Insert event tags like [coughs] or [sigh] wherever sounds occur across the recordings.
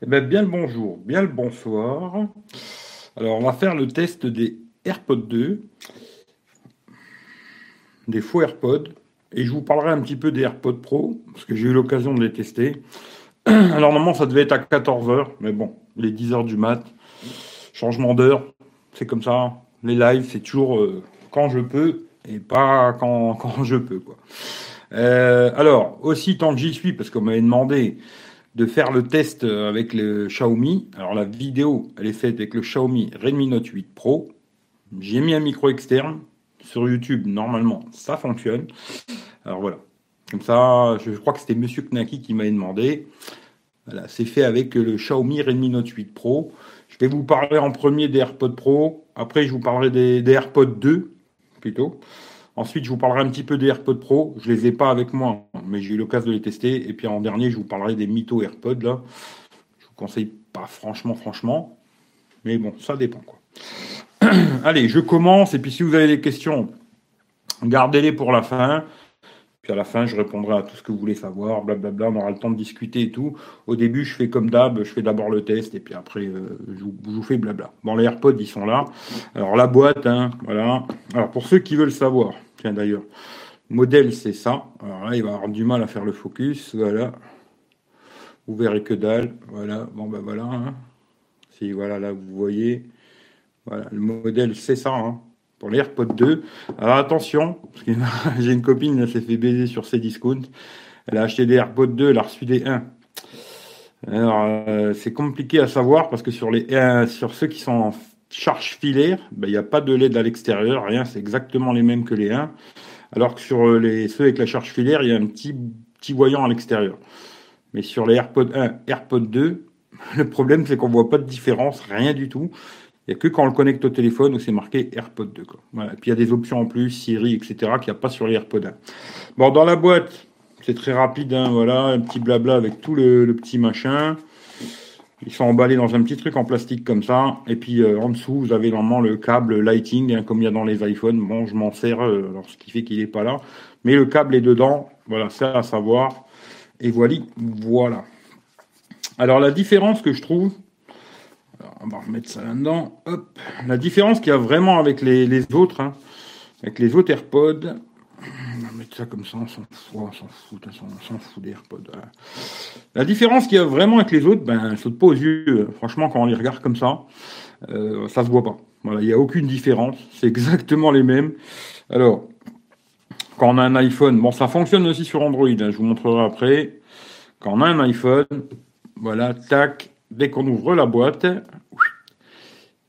Eh bien, bien le bonjour, bien le bonsoir. Alors, on va faire le test des AirPods 2, des faux AirPods, et je vous parlerai un petit peu des AirPods Pro, parce que j'ai eu l'occasion de les tester. [clears throat] Alors, normalement, ça devait être à 14h, mais bon, les 10h du mat, changement d'heure, c'est comme ça. Les lives, c'est toujours euh, quand je peux, et pas quand, [laughs] quand je peux, quoi. Euh, alors, aussi tant que j'y suis, parce qu'on m'avait demandé de faire le test avec le Xiaomi. Alors la vidéo, elle est faite avec le Xiaomi Redmi Note 8 Pro. J'ai mis un micro externe sur YouTube. Normalement, ça fonctionne. Alors voilà. Comme ça, je crois que c'était Monsieur Knaki qui m'avait demandé. Voilà, c'est fait avec le Xiaomi Redmi Note 8 Pro. Je vais vous parler en premier des AirPods Pro. Après, je vous parlerai des, des AirPods 2 plutôt. Ensuite, je vous parlerai un petit peu des AirPods Pro. Je les ai pas avec moi, mais j'ai eu l'occasion de les tester. Et puis en dernier, je vous parlerai des Mytho AirPods là. Je vous conseille pas franchement, franchement. Mais bon, ça dépend quoi. [clears throat] Allez, je commence. Et puis si vous avez des questions, gardez-les pour la fin à la fin, je répondrai à tout ce que vous voulez savoir, blablabla, on aura le temps de discuter et tout. Au début, je fais comme d'hab, je fais d'abord le test et puis après, euh, je, vous, fais blabla. Bon, les AirPods, ils sont là. Alors, la boîte, hein, voilà. Alors, pour ceux qui veulent savoir, tiens d'ailleurs, modèle, c'est ça. Alors là, il va avoir du mal à faire le focus, voilà. Vous verrez que dalle, voilà. Bon, ben voilà. Hein. Si, voilà, là, vous voyez. Voilà, le modèle, c'est ça. Hein pour les AirPods 2. Alors attention, parce que [laughs] j'ai une copine, elle s'est fait baiser sur ses discounts. Elle a acheté des AirPods 2, elle a reçu des 1. Alors euh, c'est compliqué à savoir parce que sur les sur ceux qui sont en charge filaire, ben, il n'y a pas de LED à l'extérieur, rien, c'est exactement les mêmes que les 1. Alors que sur les ceux avec la charge filaire, il y a un petit petit voyant à l'extérieur. Mais sur les AirPods 1, AirPods [laughs] 2, le problème c'est qu'on voit pas de différence, rien du tout. Il n'y a que quand on le connecte au téléphone où c'est marqué AirPod 2. Quoi. Voilà. Et puis il y a des options en plus, Siri, etc., qu'il n'y a pas sur les AirPods 1. Bon, dans la boîte, c'est très rapide, hein, voilà, un petit blabla avec tout le, petit machin. Ils sont emballés dans un petit truc en plastique comme ça. Et puis euh, en dessous, vous avez normalement le câble Lighting, hein, comme il y a dans les iPhones. Bon, je m'en sers, euh, ce qui fait qu'il n'est pas là. Mais le câble est dedans. Voilà, c'est à savoir. Et voilà, voilà. Alors la différence que je trouve, on va remettre ça là-dedans. Hop. La différence qu'il y a vraiment avec les, autres, hein, avec les autres AirPods, on va mettre ça comme ça, on s'en fout, on s'en fout, on s'en fout des AirPods. La différence qu'il y a vraiment avec les autres, ben, elle saute pas aux yeux. Franchement, quand on les regarde comme ça, euh, ça se voit pas. Voilà, il n'y a aucune différence. C'est exactement les mêmes. Alors, quand on a un iPhone, bon, ça fonctionne aussi sur Android, hein, je vous montrerai après. Quand on a un iPhone, voilà, tac, dès qu'on ouvre la boîte,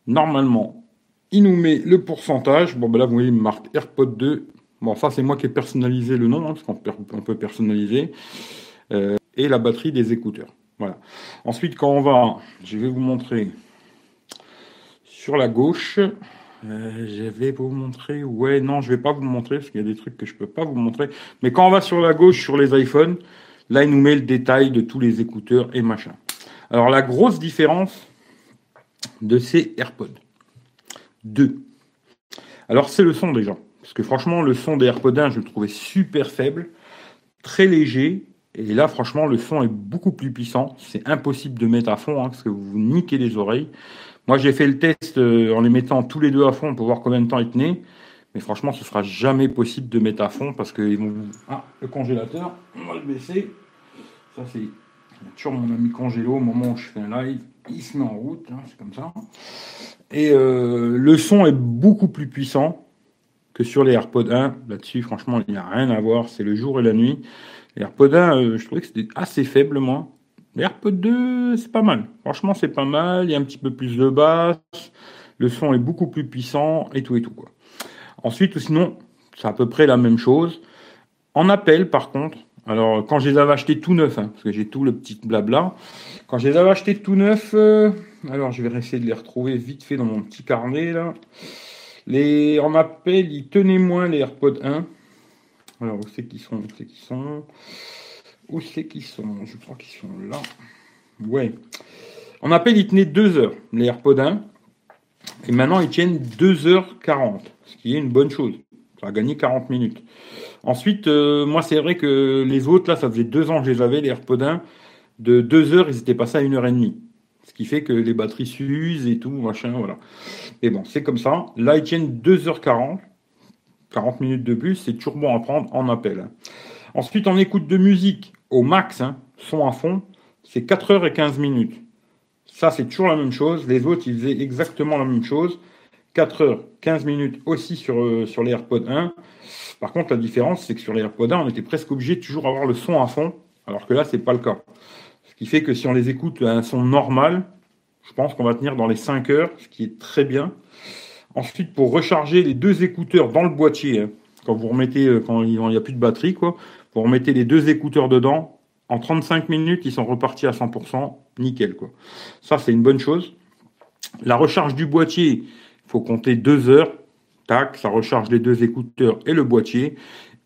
normalement, il nous met le pourcentage. Bon, ben là, vous voyez, il me marque AirPod 2. Bon, ça, c'est moi qui ai personnalisé le nom, hein, parce qu'on peut personnaliser. Euh, et la batterie des écouteurs. Voilà. Ensuite, quand on va, je vais vous montrer sur la gauche. Euh, je vais vous montrer. Ouais, non, je vais pas vous montrer parce qu'il y a des trucs que je peux pas vous montrer. Mais quand on va sur la gauche sur les iPhones, là, il nous met le détail de tous les écouteurs et machin. Alors la grosse différence de ces AirPods. Deux. Alors c'est le son déjà. Parce que franchement, le son des AirPods 1, je le trouvais super faible, très léger. Et là, franchement, le son est beaucoup plus puissant. C'est impossible de mettre à fond, hein, parce que vous vous niquez les oreilles. Moi, j'ai fait le test euh, en les mettant tous les deux à fond pour voir combien de temps ils tenaient. Mais franchement, ce sera jamais possible de mettre à fond parce que vont. Ah, le congélateur, on va le baisser. Ça, c'est toujours mon ami Congélo au moment où je fais un live, il se met en route, hein, c'est comme ça. Et euh, le son est beaucoup plus puissant que sur les AirPods 1. Là-dessus, franchement, il n'y a rien à voir, c'est le jour et la nuit. Les AirPods 1, euh, je trouvais que c'était assez faible, moi. Les AirPods 2, c'est pas mal. Franchement, c'est pas mal. Il y a un petit peu plus de basse. Le son est beaucoup plus puissant et tout et tout. Quoi. Ensuite, sinon, c'est à peu près la même chose. En appel, par contre, alors, quand je les avais achetés tout neufs, hein, parce que j'ai tout le petit blabla, quand je les avais achetés tout neufs, euh, alors je vais essayer de les retrouver vite fait dans mon petit carnet là. Les, on appelle, ils tenaient moins les AirPods 1. Alors, où c'est qu'ils sont? Où c'est qu'ils sont? Où c'est qu'ils sont? Je crois qu'ils sont là. Ouais. On appelle, ils tenaient 2 heures, les AirPods 1. Et maintenant, ils tiennent 2h40, ce qui est une bonne chose. Ça a gagné 40 minutes. Ensuite, euh, moi, c'est vrai que les autres, là, ça faisait deux ans que je les avais, les AirPods 1. de 2 heures, ils étaient passés à 1 heure et demie. Ce qui fait que les batteries s'usent et tout, machin, voilà. Et bon, c'est comme ça. Là, ils tiennent 2h40. 40 minutes de plus, c'est toujours bon à prendre en appel. Hein. Ensuite, en écoute de musique au max, hein, son à fond, c'est 4 heures et 15 minutes. Ça, c'est toujours la même chose. Les autres, ils faisaient exactement la même chose. 4 heures, 15 minutes aussi sur, euh, sur les AirPods 1. Par contre, la différence, c'est que sur les AirPods 1, on était presque obligé de toujours avoir le son à fond, alors que là, c'est pas le cas. Ce qui fait que si on les écoute à un son normal, je pense qu'on va tenir dans les 5 heures, ce qui est très bien. Ensuite, pour recharger les deux écouteurs dans le boîtier, hein, quand vous remettez, euh, quand il n'y a plus de batterie, quoi, vous remettez les deux écouteurs dedans, en 35 minutes, ils sont repartis à 100%, nickel, quoi. Ça, c'est une bonne chose. La recharge du boîtier, faut compter deux heures. Tac, ça recharge les deux écouteurs et le boîtier.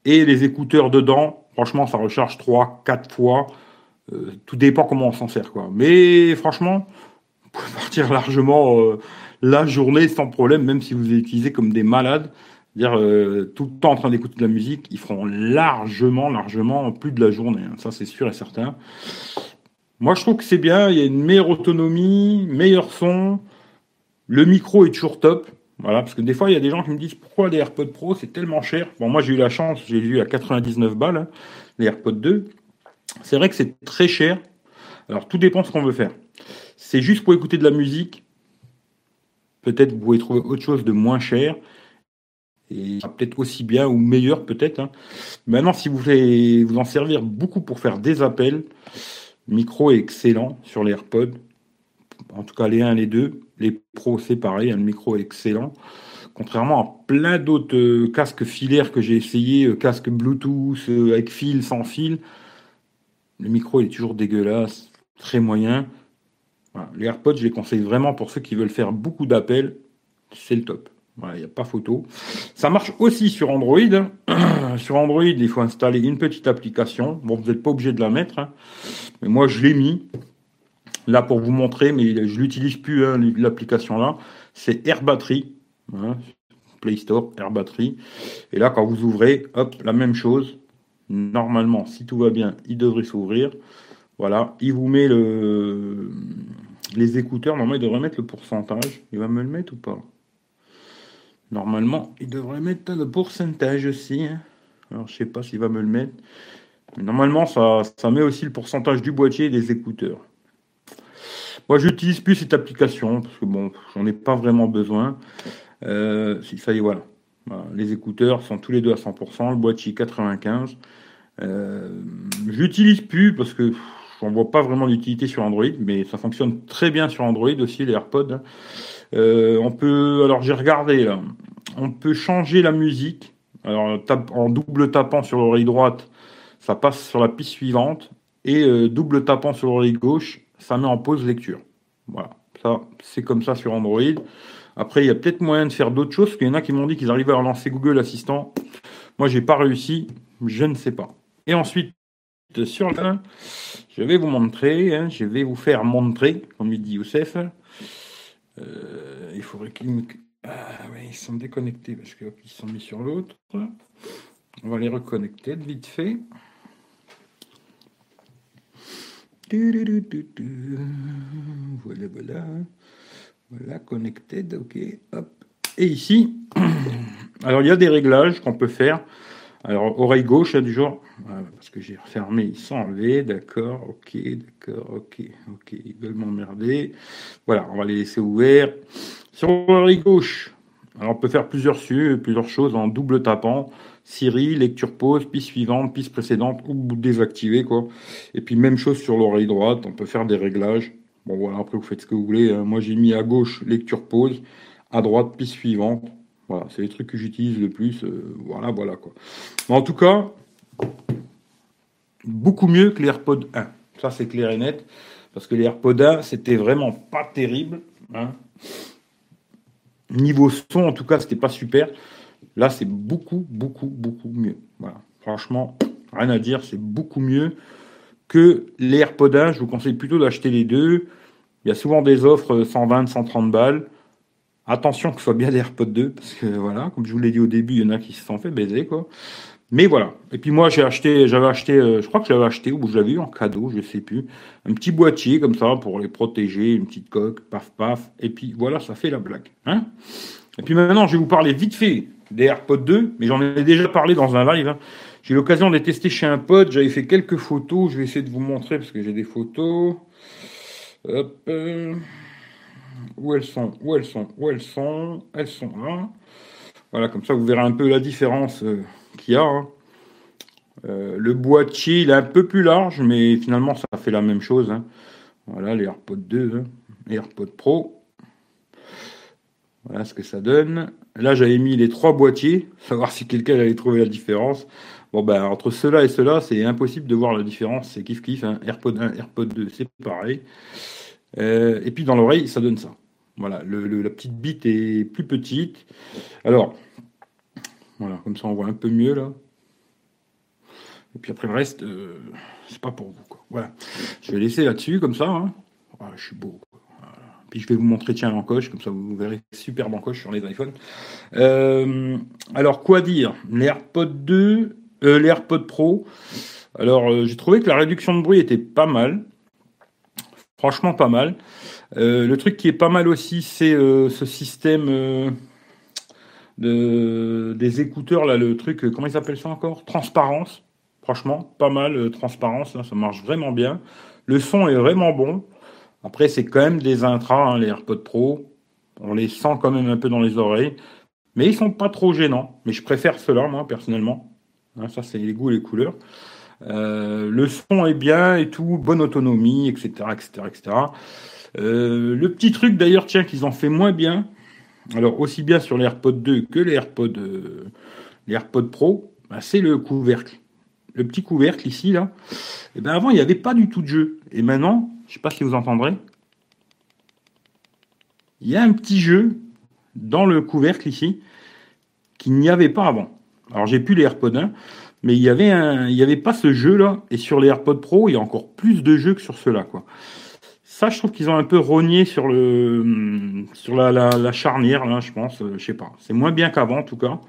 Et les écouteurs dedans, franchement, ça recharge trois, quatre fois. Euh, tout dépend comment on s'en sert. Mais franchement, vous [laughs] pouvez partir largement euh, la journée sans problème, même si vous les utilisez comme des malades. Dire euh, tout le temps en train d'écouter de la musique, ils feront largement, largement plus de la journée. Hein. Ça, c'est sûr et certain. Moi, je trouve que c'est bien. Il y a une meilleure autonomie, meilleur son. Le micro est toujours top. Voilà, parce que des fois, il y a des gens qui me disent pourquoi les AirPods Pro, c'est tellement cher? Bon, moi, j'ai eu la chance, j'ai vu à 99 balles, hein, les AirPods 2. C'est vrai que c'est très cher. Alors, tout dépend de ce qu'on veut faire. C'est juste pour écouter de la musique. Peut-être vous pouvez trouver autre chose de moins cher et peut-être aussi bien ou meilleur peut-être. Hein. Maintenant, si vous voulez vous en servir beaucoup pour faire des appels, micro est excellent sur les AirPods. En tout cas, les 1 et les 2. Les pros, c'est pareil, hein, le micro est excellent. Contrairement à plein d'autres euh, casques filaires que j'ai essayé, euh, casques Bluetooth, euh, avec fil, sans fil, le micro est toujours dégueulasse, très moyen. Les AirPods, je les conseille vraiment pour ceux qui veulent faire beaucoup d'appels. C'est le top. il n'y a pas photo. Ça marche aussi sur Android. [clears throat] sur Android, il faut installer une petite application. Vous n'êtes pas obligé de la mettre. Hein. Mais moi, je l'ai mis. Là, pour vous montrer, mais je l'utilise plus, hein, l'application là. C'est Air Battery. Play Store, Air Battery. Et là, quand vous ouvrez, hop, la même chose. Normalement, si tout va bien, il devrait s'ouvrir. Voilà, il vous met le, les écouteurs. Normalement, il devrait mettre le pourcentage. Il va me le mettre ou pas? Normalement, il devrait mettre le pourcentage aussi. Hein. Alors, je sais pas s'il va me le mettre. Normalement, ça, ça met aussi le pourcentage du boîtier et des écouteurs. Moi, j'utilise plus cette application parce que bon, j'en ai pas vraiment besoin. Euh, ça y est, voilà. Les écouteurs sont tous les deux à 100%, le boîtier 95. Euh, j'utilise plus parce que on voit pas vraiment d'utilité sur Android, mais ça fonctionne très bien sur Android aussi, les AirPods. Euh, on peut, alors j'ai regardé là, on peut changer la musique. Alors en double tapant sur l'oreille droite, ça passe sur la piste suivante, et euh, double tapant sur l'oreille gauche, ça met en pause lecture. Voilà, ça c'est comme ça sur Android. Après, il y a peut-être moyen de faire d'autres choses, parce y en a qui m'ont dit qu'ils arrivaient à relancer Google Assistant. Moi, j'ai pas réussi, je ne sais pas. Et ensuite, sur le je vais vous montrer, hein, je vais vous faire montrer, comme il dit Youssef. Euh, il faudrait qu'ils me... Ah oui, ils sont déconnectés parce qu'ils sont mis sur l'autre. On va les reconnecter vite fait. Voilà, voilà. Voilà, connected, ok. Hop. Et ici, [clears throat] alors il y a des réglages qu'on peut faire. Alors, oreille gauche, du genre, parce que j'ai refermé, ils sont enlevés, d'accord, ok, d'accord, ok, ok, ils veulent m'emmerder. Voilà, on va les laisser ouverts. Sur l'oreille gauche, alors on peut faire plusieurs, plusieurs choses en double tapant. Siri, lecture pause, piste suivante, piste précédente, ou désactiver, quoi. Et puis, même chose sur l'oreille droite, on peut faire des réglages. Bon, voilà, après, vous faites ce que vous voulez. Moi, j'ai mis à gauche, lecture pause, à droite, piste suivante. Voilà, c'est les trucs que j'utilise le plus. Euh, voilà, voilà quoi. en tout cas, beaucoup mieux que les AirPods 1. Ça, c'est clair et net. Parce que les AirPods 1, c'était vraiment pas terrible. Hein. Niveau son, en tout cas, c'était pas super. Là, c'est beaucoup, beaucoup, beaucoup mieux. Voilà. Franchement, rien à dire, c'est beaucoup mieux que les AirPods 1. Je vous conseille plutôt d'acheter les deux. Il y a souvent des offres 120, 130 balles. Attention que ce soit bien des AirPods 2, parce que voilà, comme je vous l'ai dit au début, il y en a qui se sont fait baiser, quoi. Mais voilà. Et puis moi, j'ai acheté, j'avais acheté, euh, je crois que j'avais acheté ou je l'avais eu en cadeau, je sais plus, un petit boîtier comme ça pour les protéger, une petite coque, paf paf. Et puis voilà, ça fait la blague. Hein et puis maintenant, je vais vous parler vite fait des AirPods 2, mais j'en ai déjà parlé dans un live. Hein. J'ai eu l'occasion de les tester chez un pote. J'avais fait quelques photos. Je vais essayer de vous montrer parce que j'ai des photos. Euh, où elles sont Où elles sont Où elles sont Elles sont là. Voilà, comme ça vous verrez un peu la différence euh, qu'il y a. Hein. Euh, le boîtier, il est un peu plus large, mais finalement, ça fait la même chose. Hein. Voilà, les AirPods 2, hein. les AirPods Pro. Voilà ce que ça donne. Là, j'avais mis les trois boîtiers, [laughs] savoir si quelqu'un allait trouver la différence. Bon, ben, entre cela et cela, c'est impossible de voir la différence. C'est kiff kiff. AirPod 1, AirPod 2, c'est pareil. Euh, et puis dans l'oreille, ça donne ça. Voilà, la petite bite est plus petite. Alors, voilà, comme ça on voit un peu mieux là. Et puis après le reste, euh, c'est pas pour vous. Quoi. Voilà, je vais laisser là-dessus comme ça. Hein. Voilà, je suis beau. Puis je vais vous montrer tiens l'encoche, comme ça vous verrez superbe encoche sur les iPhones. Euh, alors quoi dire? Les AirPods 2, euh, les AirPods Pro. Alors j'ai trouvé que la réduction de bruit était pas mal. Franchement pas mal. Euh, le truc qui est pas mal aussi, c'est euh, ce système euh, de, des écouteurs, là, le truc, comment ils s'appellent ça encore? Transparence. Franchement, pas mal, transparence, là, ça marche vraiment bien. Le son est vraiment bon. Après, c'est quand même des intras, hein, les AirPods Pro. On les sent quand même un peu dans les oreilles. Mais ils sont pas trop gênants. Mais je préfère ceux-là, moi, personnellement. Hein, ça, c'est les goûts et les couleurs. le son est bien et tout, bonne autonomie, etc., etc., etc. Euh, le petit truc d'ailleurs, tiens, qu'ils ont fait moins bien, alors aussi bien sur les AirPods 2 que les AirPods, euh, les AirPods Pro, bah, c'est le couvercle. Le petit couvercle ici, là. Et eh ben avant, il n'y avait pas du tout de jeu. Et maintenant, je sais pas si vous entendrez, il y a un petit jeu dans le couvercle ici qu'il n'y avait pas avant. Alors j'ai plus les AirPods 1, mais il y avait un, il y avait pas ce jeu là. Et sur les AirPods Pro, il y a encore plus de jeux que sur ceux-là, quoi. Ça, je trouve qu'ils ont un peu rogné sur le sur la, charnière, là, je pense. Euh, je sais pas. C'est moins bien qu'avant, en tout cas.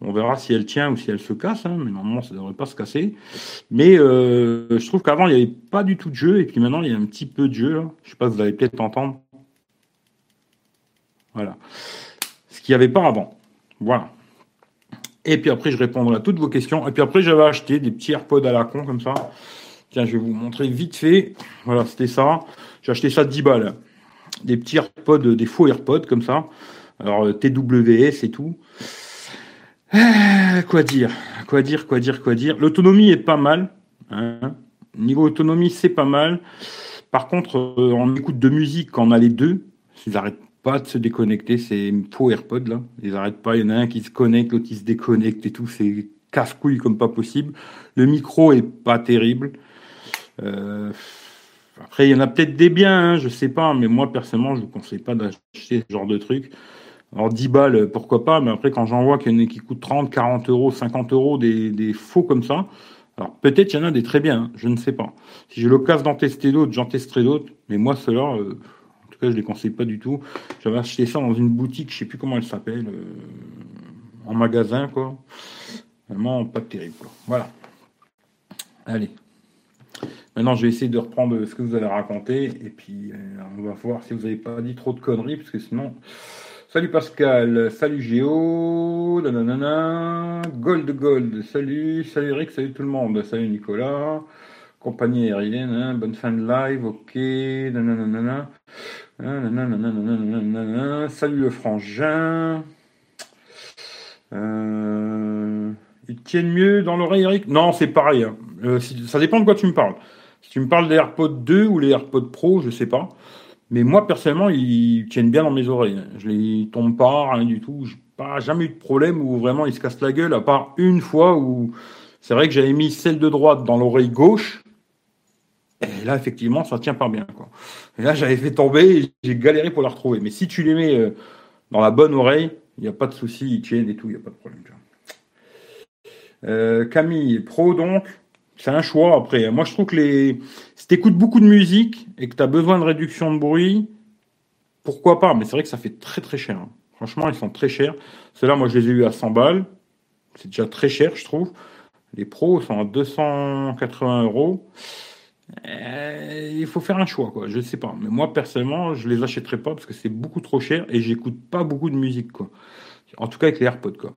On verra si elle tient ou si elle se casse, hein, mais normalement, ça ne devrait pas se casser. Mais euh, je trouve qu'avant, il n'y avait pas du tout de jeu, et puis maintenant, il y a un petit peu de jeu. Là. Je sais pas, vous allez peut-être entendre. Voilà. Ce qu'il n'y avait pas avant. Voilà. Et puis après, je répondrai à toutes vos questions. Et puis après, j'avais acheté des petits AirPods à la con, comme ça. Tiens, je vais vous montrer vite fait. Voilà, c'était ça. J'ai acheté ça 10 balles. Des petits AirPods, des faux AirPods comme ça. Alors, euh, TWS et tout. Euh, quoi dire Quoi dire Quoi dire Quoi dire L'autonomie est pas mal. Hein. Niveau autonomie, c'est pas mal. Par contre, euh, on écoute de musique quand on a les deux. Ils n'arrêtent pas de se déconnecter. C'est faux AirPods là. Ils n'arrêtent pas. Il y en a un qui se connecte, l'autre qui se déconnecte et tout. C'est casse-couille comme pas possible. Le micro est pas terrible. Euh, après, il y en a peut-être des biens, hein, je sais pas, mais moi personnellement, je vous conseille pas d'acheter ce genre de truc. Alors 10 balles, pourquoi pas, mais après quand j'en vois qu'il y en a qui coûtent 30, 40 euros, 50 euros, des, faux comme ça, alors peut-être il y en a des très bien, hein, je ne sais pas. Si j'ai l'occasion d'en tester d'autres, j'en testerai d'autres, mais moi ceux-là, euh, en tout cas je les conseille pas du tout. J'avais acheté ça dans une boutique, je sais plus comment elle s'appelle, euh, en magasin quoi. Vraiment pas terrible. Voilà. Allez. Maintenant, je vais essayer de reprendre ce que vous allez raconter et puis euh, on va voir si vous n'avez pas dit trop de conneries parce que sinon. Salut Pascal, salut Géo, nanana, Gold Gold, salut, salut Eric, salut tout le monde, salut Nicolas, compagnie aérienne, hein, bonne fin de live, ok, nanana, salut le frangin. Euh, ils tiennent mieux dans l'oreille, Eric? Non, c'est pareil. Hein. Euh, ça dépend de quoi tu me parles. Si tu me parles des AirPods 2 ou les AirPods Pro, je sais pas. Mais moi, personnellement, ils tiennent bien dans mes oreilles. Je les tombe pas, rien du tout. J'ai pas jamais eu de problème où vraiment ils se cassent la gueule, à part une fois où c'est vrai que j'avais mis celle de droite dans l'oreille gauche. Et là, effectivement, ça tient pas bien. Quoi. Et là, j'avais fait tomber et j'ai galéré pour la retrouver. Mais si tu les mets euh, dans la bonne oreille, il n'y a pas de souci, ils tiennent et tout, il n'y a pas de problème. Euh, Camille, pro donc, c'est un choix après. Moi, je trouve que les... écoutes beaucoup de musique et que tu as besoin de réduction de bruit, pourquoi pas? Mais c'est vrai que ça fait très très cher. Hein. Franchement, ils sont très chers. Ceux-là, moi, je les ai eu à 100 balles. C'est déjà très cher, je trouve. Les pros sont à 280 euros. Euh, il faut faire un choix, quoi. Je sais pas. Mais moi, personnellement, je les achèterai pas parce que c'est beaucoup trop cher et j'écoute pas beaucoup de musique, quoi. En tout cas avec les AirPods, quoi.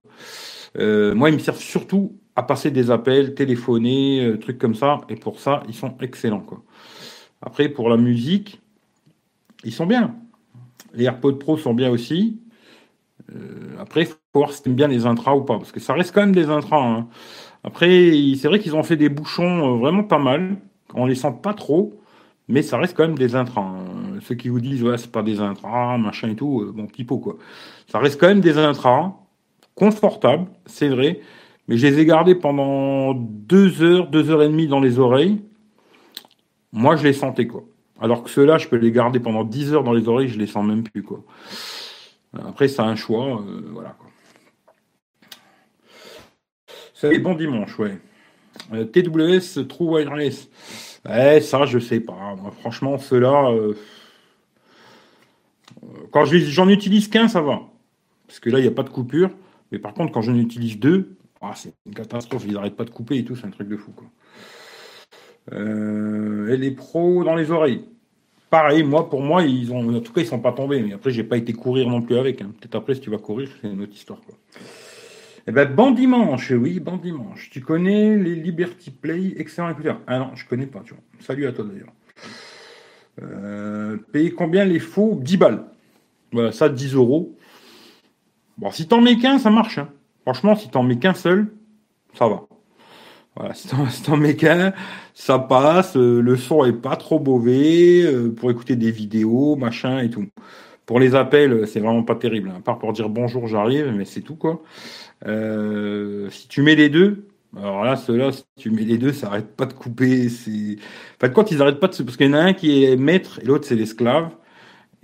Euh, moi, ils me servent surtout à passer des appels, téléphoner, euh, trucs comme ça. Et pour ça, ils sont excellents. Après, pour la musique, ils sont bien. Les AirPods Pro sont bien aussi. après, il faut voir si tu aimes bien les intras ou pas. Parce que ça reste quand même des intras. Hein. Après, c'est vrai qu'ils ont fait des bouchons vraiment pas mal. On les sent pas trop, mais ça reste quand même des intrants. Ceux qui vous disent, ouais, c'est pas des intrants, machin et tout, euh, bon, quoi. Ça reste quand même des intrants, confortables, c'est vrai, mais je les ai gardés pendant deux heures, deux heures et demie dans les oreilles. Moi, je les sentais, quoi. Alors que ceux-là, je peux les garder pendant dix heures dans les oreilles, je les sens même plus, quoi. Après, c'est un choix, euh, voilà, quoi. Salut, bon dimanche, ouais. Euh, TWS True Wireless. Ouais, ça, je sais pas. franchement, ceux-là, euh, quand j'en utilise qu'un, ça va. Parce que là, il n'y a pas de coupure. Mais par contre, quand j'en utilise deux, ah, c'est une catastrophe. Ils n'arrêtent pas de couper et tout. C'est un truc de fou. Quoi. Euh, et les pros dans les oreilles. Pareil, moi, pour moi, ils ont, en tout cas, ils sont pas tombés. Mais après, j'ai pas été courir non plus avec. Hein. Peut-être après, si tu vas courir, c'est une autre histoire. Quoi. Eh ben, bon dimanche, oui, bon dimanche. Tu connais les Liberty Play, excellent écouteur. Ah non, je connais pas, tu vois. Salut à toi d'ailleurs. Euh, payer combien les faux? 10 balles. Voilà, ça, 10 euros. Bon, si t'en mets qu'un, ça marche. Hein. Franchement, si t'en mets qu'un seul, ça va. Voilà, [laughs] si t'en mets qu'un, ça passe. Euh, le son est pas trop mauvais euh, pour écouter des vidéos, machin et tout. Pour les appels, c'est vraiment pas terrible. Hein. À part pour dire bonjour, j'arrive, mais c'est tout quoi. Euh, si tu mets les deux, alors là, ceux-là, si tu mets les deux, ça arrête pas de couper. C'est... Enfin, quand ils arrêtent pas de se... Parce qu'il y en a un qui est maître et l'autre, c'est l'esclave.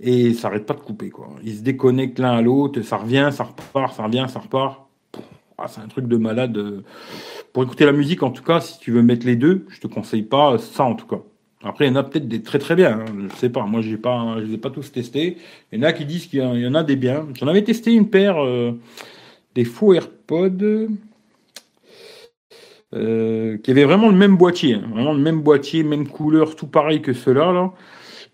Et ça arrête pas de couper, quoi. Ils se déconnectent l'un à l'autre, ça revient, ça repart, ça revient, ça repart. Ah, c'est un truc de malade. Pour écouter la musique, en tout cas, si tu veux mettre les deux, je te conseille pas ça, en tout cas. Après, il y en a peut-être des très très bien. Hein. Je sais pas. Moi, j'ai pas, je les ai pas tous testés. Il y en a qui disent qu'il y en a des biens. J'en avais testé une paire. Euh, des faux AirPods euh, qui avaient vraiment le même boîtier, hein. vraiment le même boîtier, même couleur, tout pareil que ceux-là. Là.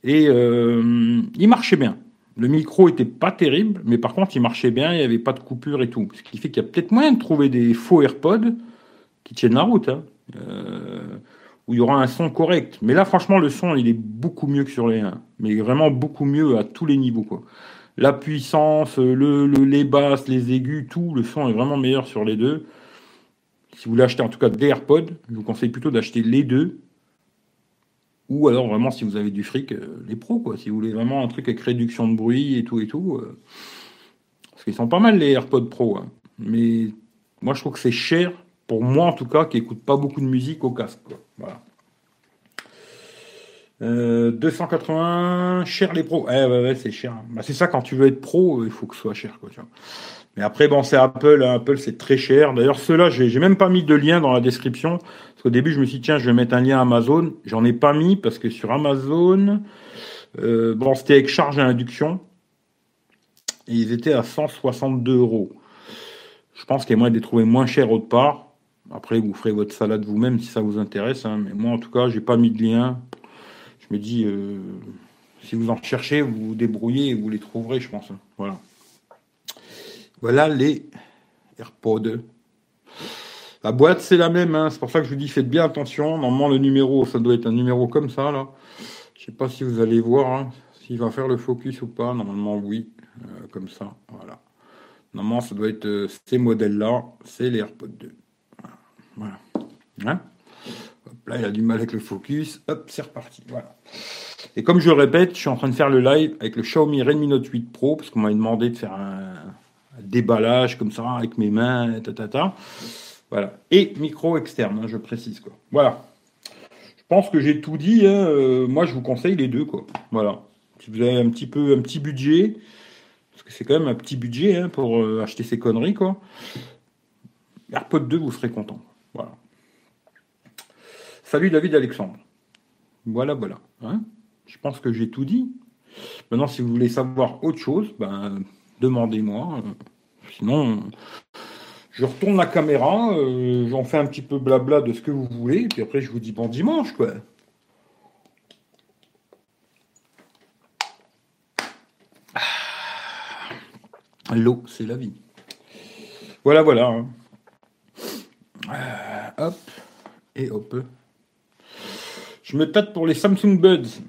Et euh, il marchait bien. Le micro était pas terrible, mais par contre, il marchait bien, il n'y avait pas de coupure et tout. Ce qui fait qu'il y a peut-être moyen de trouver des faux AirPods qui tiennent la route, hein. euh, où il y aura un son correct. Mais là, franchement, le son, il est beaucoup mieux que sur les 1. Mais vraiment beaucoup mieux à tous les niveaux, quoi la puissance, le, les basses, les aigus, tout, le son est vraiment meilleur sur les deux. Si vous voulez acheter en tout cas des AirPods, je vous conseille plutôt d'acheter les deux. Ou alors vraiment si vous avez du fric, euh, les pros quoi. Si vous voulez vraiment un truc avec réduction de bruit et tout et tout. Euh, parce qu'ils sont pas mal les AirPods Pro. Hein. Mais moi je trouve que c'est cher, pour moi en tout cas, qui écoute pas beaucoup de musique au casque. Voilà. 280, euh, cher les pros. Eh, ouais, ouais, c'est cher. Bah, c'est ça, quand tu veux être pro, il faut que ce soit cher. Quoi, Mais après, bon, c'est Apple. Hein. Apple, c'est très cher. D'ailleurs, ceux-là, j'ai même pas mis de lien dans la description. Parce qu'au début, je me suis dit, tiens, je vais mettre un lien Amazon. J'en ai pas mis parce que sur Amazon, euh, bon, c'était avec charge à induction. Et ils étaient à 162 euros. Je pense qu'il y a moyen de les trouver moins chers autre part. Après, vous ferez votre salade vous-même si ça vous intéresse. Hein. Mais moi, en tout cas, j'ai pas mis de lien je me dis, euh, si vous en cherchez, vous vous débrouillez et vous les trouverez, je pense. Voilà. Voilà les AirPods. La boîte, c'est la même. Hein. C'est pour ça que je vous dis, faites bien attention. Normalement, le numéro, ça doit être un numéro comme ça. là. Je sais pas si vous allez voir hein, s'il va faire le focus ou pas. Normalement, oui. Euh, comme ça. Voilà. Normalement, ça doit être euh, ces modèles-là. C'est les AirPods 2. Voilà. Hein? Là, il a du mal avec le focus. Hop, c'est reparti. Voilà. Et comme je répète, je suis en train de faire le live avec le Xiaomi Redmi Note 8 Pro, parce qu'on m'a demandé de faire un, déballage comme ça, avec mes mains, ta, Voilà. Et micro externe, hein, je précise. Quoi. Voilà. Je pense que j'ai tout dit. Hein. Euh, moi, je vous conseille les deux. Quoi. Voilà. Si vous avez un petit peu un petit budget, parce que c'est quand même un petit budget hein, pour euh, acheter ces conneries, quoi. AirPod 2, vous serez content. Voilà. Salut David Alexandre. Voilà, voilà. Je pense que j'ai tout dit. Maintenant, si vous voulez savoir autre chose, ben, demandez-moi. Sinon, Je retourne la caméra, euh, j'en fais un petit peu blabla de ce que vous voulez, puis après je vous dis bon dimanche, quoi. Ah. L'eau, c'est la vie. Voilà, voilà. Hein. Euh, hop, et hop. Je me tâte pour les Samsung Buds.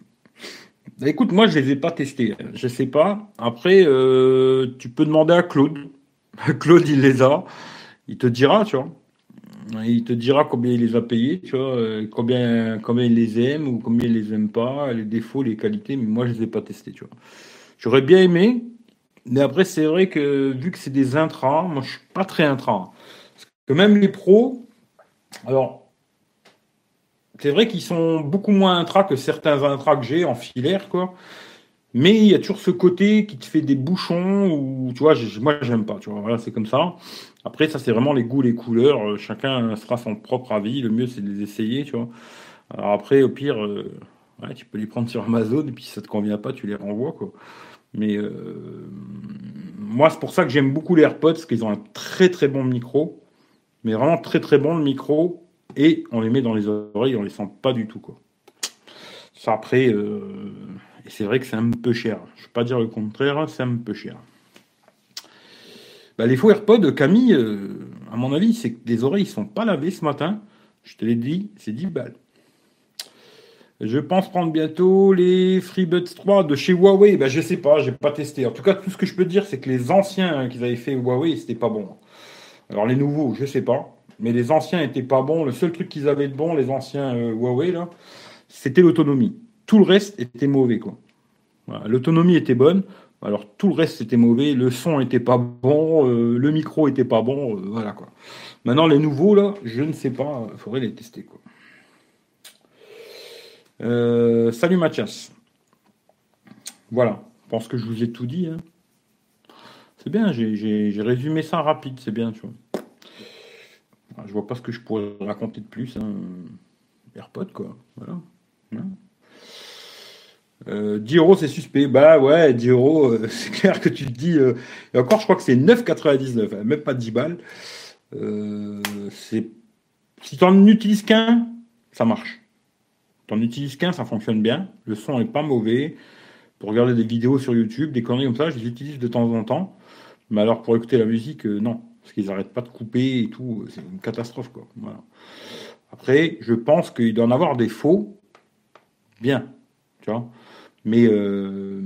Écoute, moi, je les ai pas testés. Je sais pas. Après, euh, tu peux demander à Claude. [laughs] Claude, il les a. Il te dira, tu vois. Il te dira combien il les a payés, tu vois, euh, combien, combien il les aime ou combien il les aime pas, les défauts, les qualités. Mais moi, je les ai pas testés, tu vois. J'aurais bien aimé, mais après, c'est vrai que vu que c'est des intras, moi, je suis pas très intra. Parce que même les pros, alors, c'est vrai qu'ils sont beaucoup moins intra que certains intras que j'ai en filaire, quoi. Mais il y a toujours ce côté qui te fait des bouchons ou tu vois, moi j'aime pas, tu vois, c'est comme ça. Après, ça c'est vraiment les goûts, les couleurs. Euh, chacun sera son propre avis. Le mieux c'est de les essayer, tu vois. Alors après, au pire, euh, tu peux les prendre sur Amazon et puis si ça te convient pas, tu les renvoies, quoi. Mais euh, moi, c'est pour ça que j'aime beaucoup les AirPods, parce qu'ils ont un très très bon micro. Mais vraiment très très bon le micro et on les met dans les oreilles, on les sent pas du tout quoi. Ça après, euh, c'est vrai que c'est un peu cher. Je ne vais pas dire le contraire, c'est un peu cher. Bah, les faux AirPods, Camille, euh, à mon avis, c'est que les oreilles ne sont pas lavées ce matin. Je te l'ai dit, c'est 10 balles. Je pense prendre bientôt les FreeBuds 3 de chez Huawei. Ben, je sais pas, j'ai pas testé. En tout cas, tout ce que je peux dire, c'est que les anciens qu'ils avaient fait Huawei, c'était pas bon. Alors les nouveaux, je sais pas mais les anciens étaient pas bons. Le seul truc qu'ils avaient de bon, les anciens euh, Huawei, là, c'était l'autonomie. Tout le reste était mauvais, quoi. L'autonomie était bonne, alors tout le reste était mauvais. Le son était pas bon, euh, le micro était pas bon, euh, voilà, quoi. Maintenant, les nouveaux, là, je ne sais pas, il faudrait les tester, quoi. salut Mathias. Voilà, je pense que je vous ai tout dit. Hein. C'est bien, j'ai résumé ça rapide, c'est bien, tu vois. Je vois pas ce que je pourrais raconter de plus. Hein. AirPod, quoi. Voilà. Euh, 10 euros, c'est suspect. Bah ouais, 10 euros, euh, [laughs] c'est clair que tu te dis. Euh, et encore, je crois que c'est 9,99, hein, même pas 10 balles. Euh, c'est si tu n'en utilises qu'un, ça marche. Tu n'en utilises qu'un, ça fonctionne bien. Le son n'est pas mauvais. Pour regarder des vidéos sur YouTube, des conneries comme ça, je les utilise de temps en temps. Mais alors, pour écouter la musique, non parce qu'ils n'arrêtent pas de couper et tout. C'est une catastrophe, quoi. Après, je pense qu'il doit en avoir des faux, bien, tu vois. Mais euh,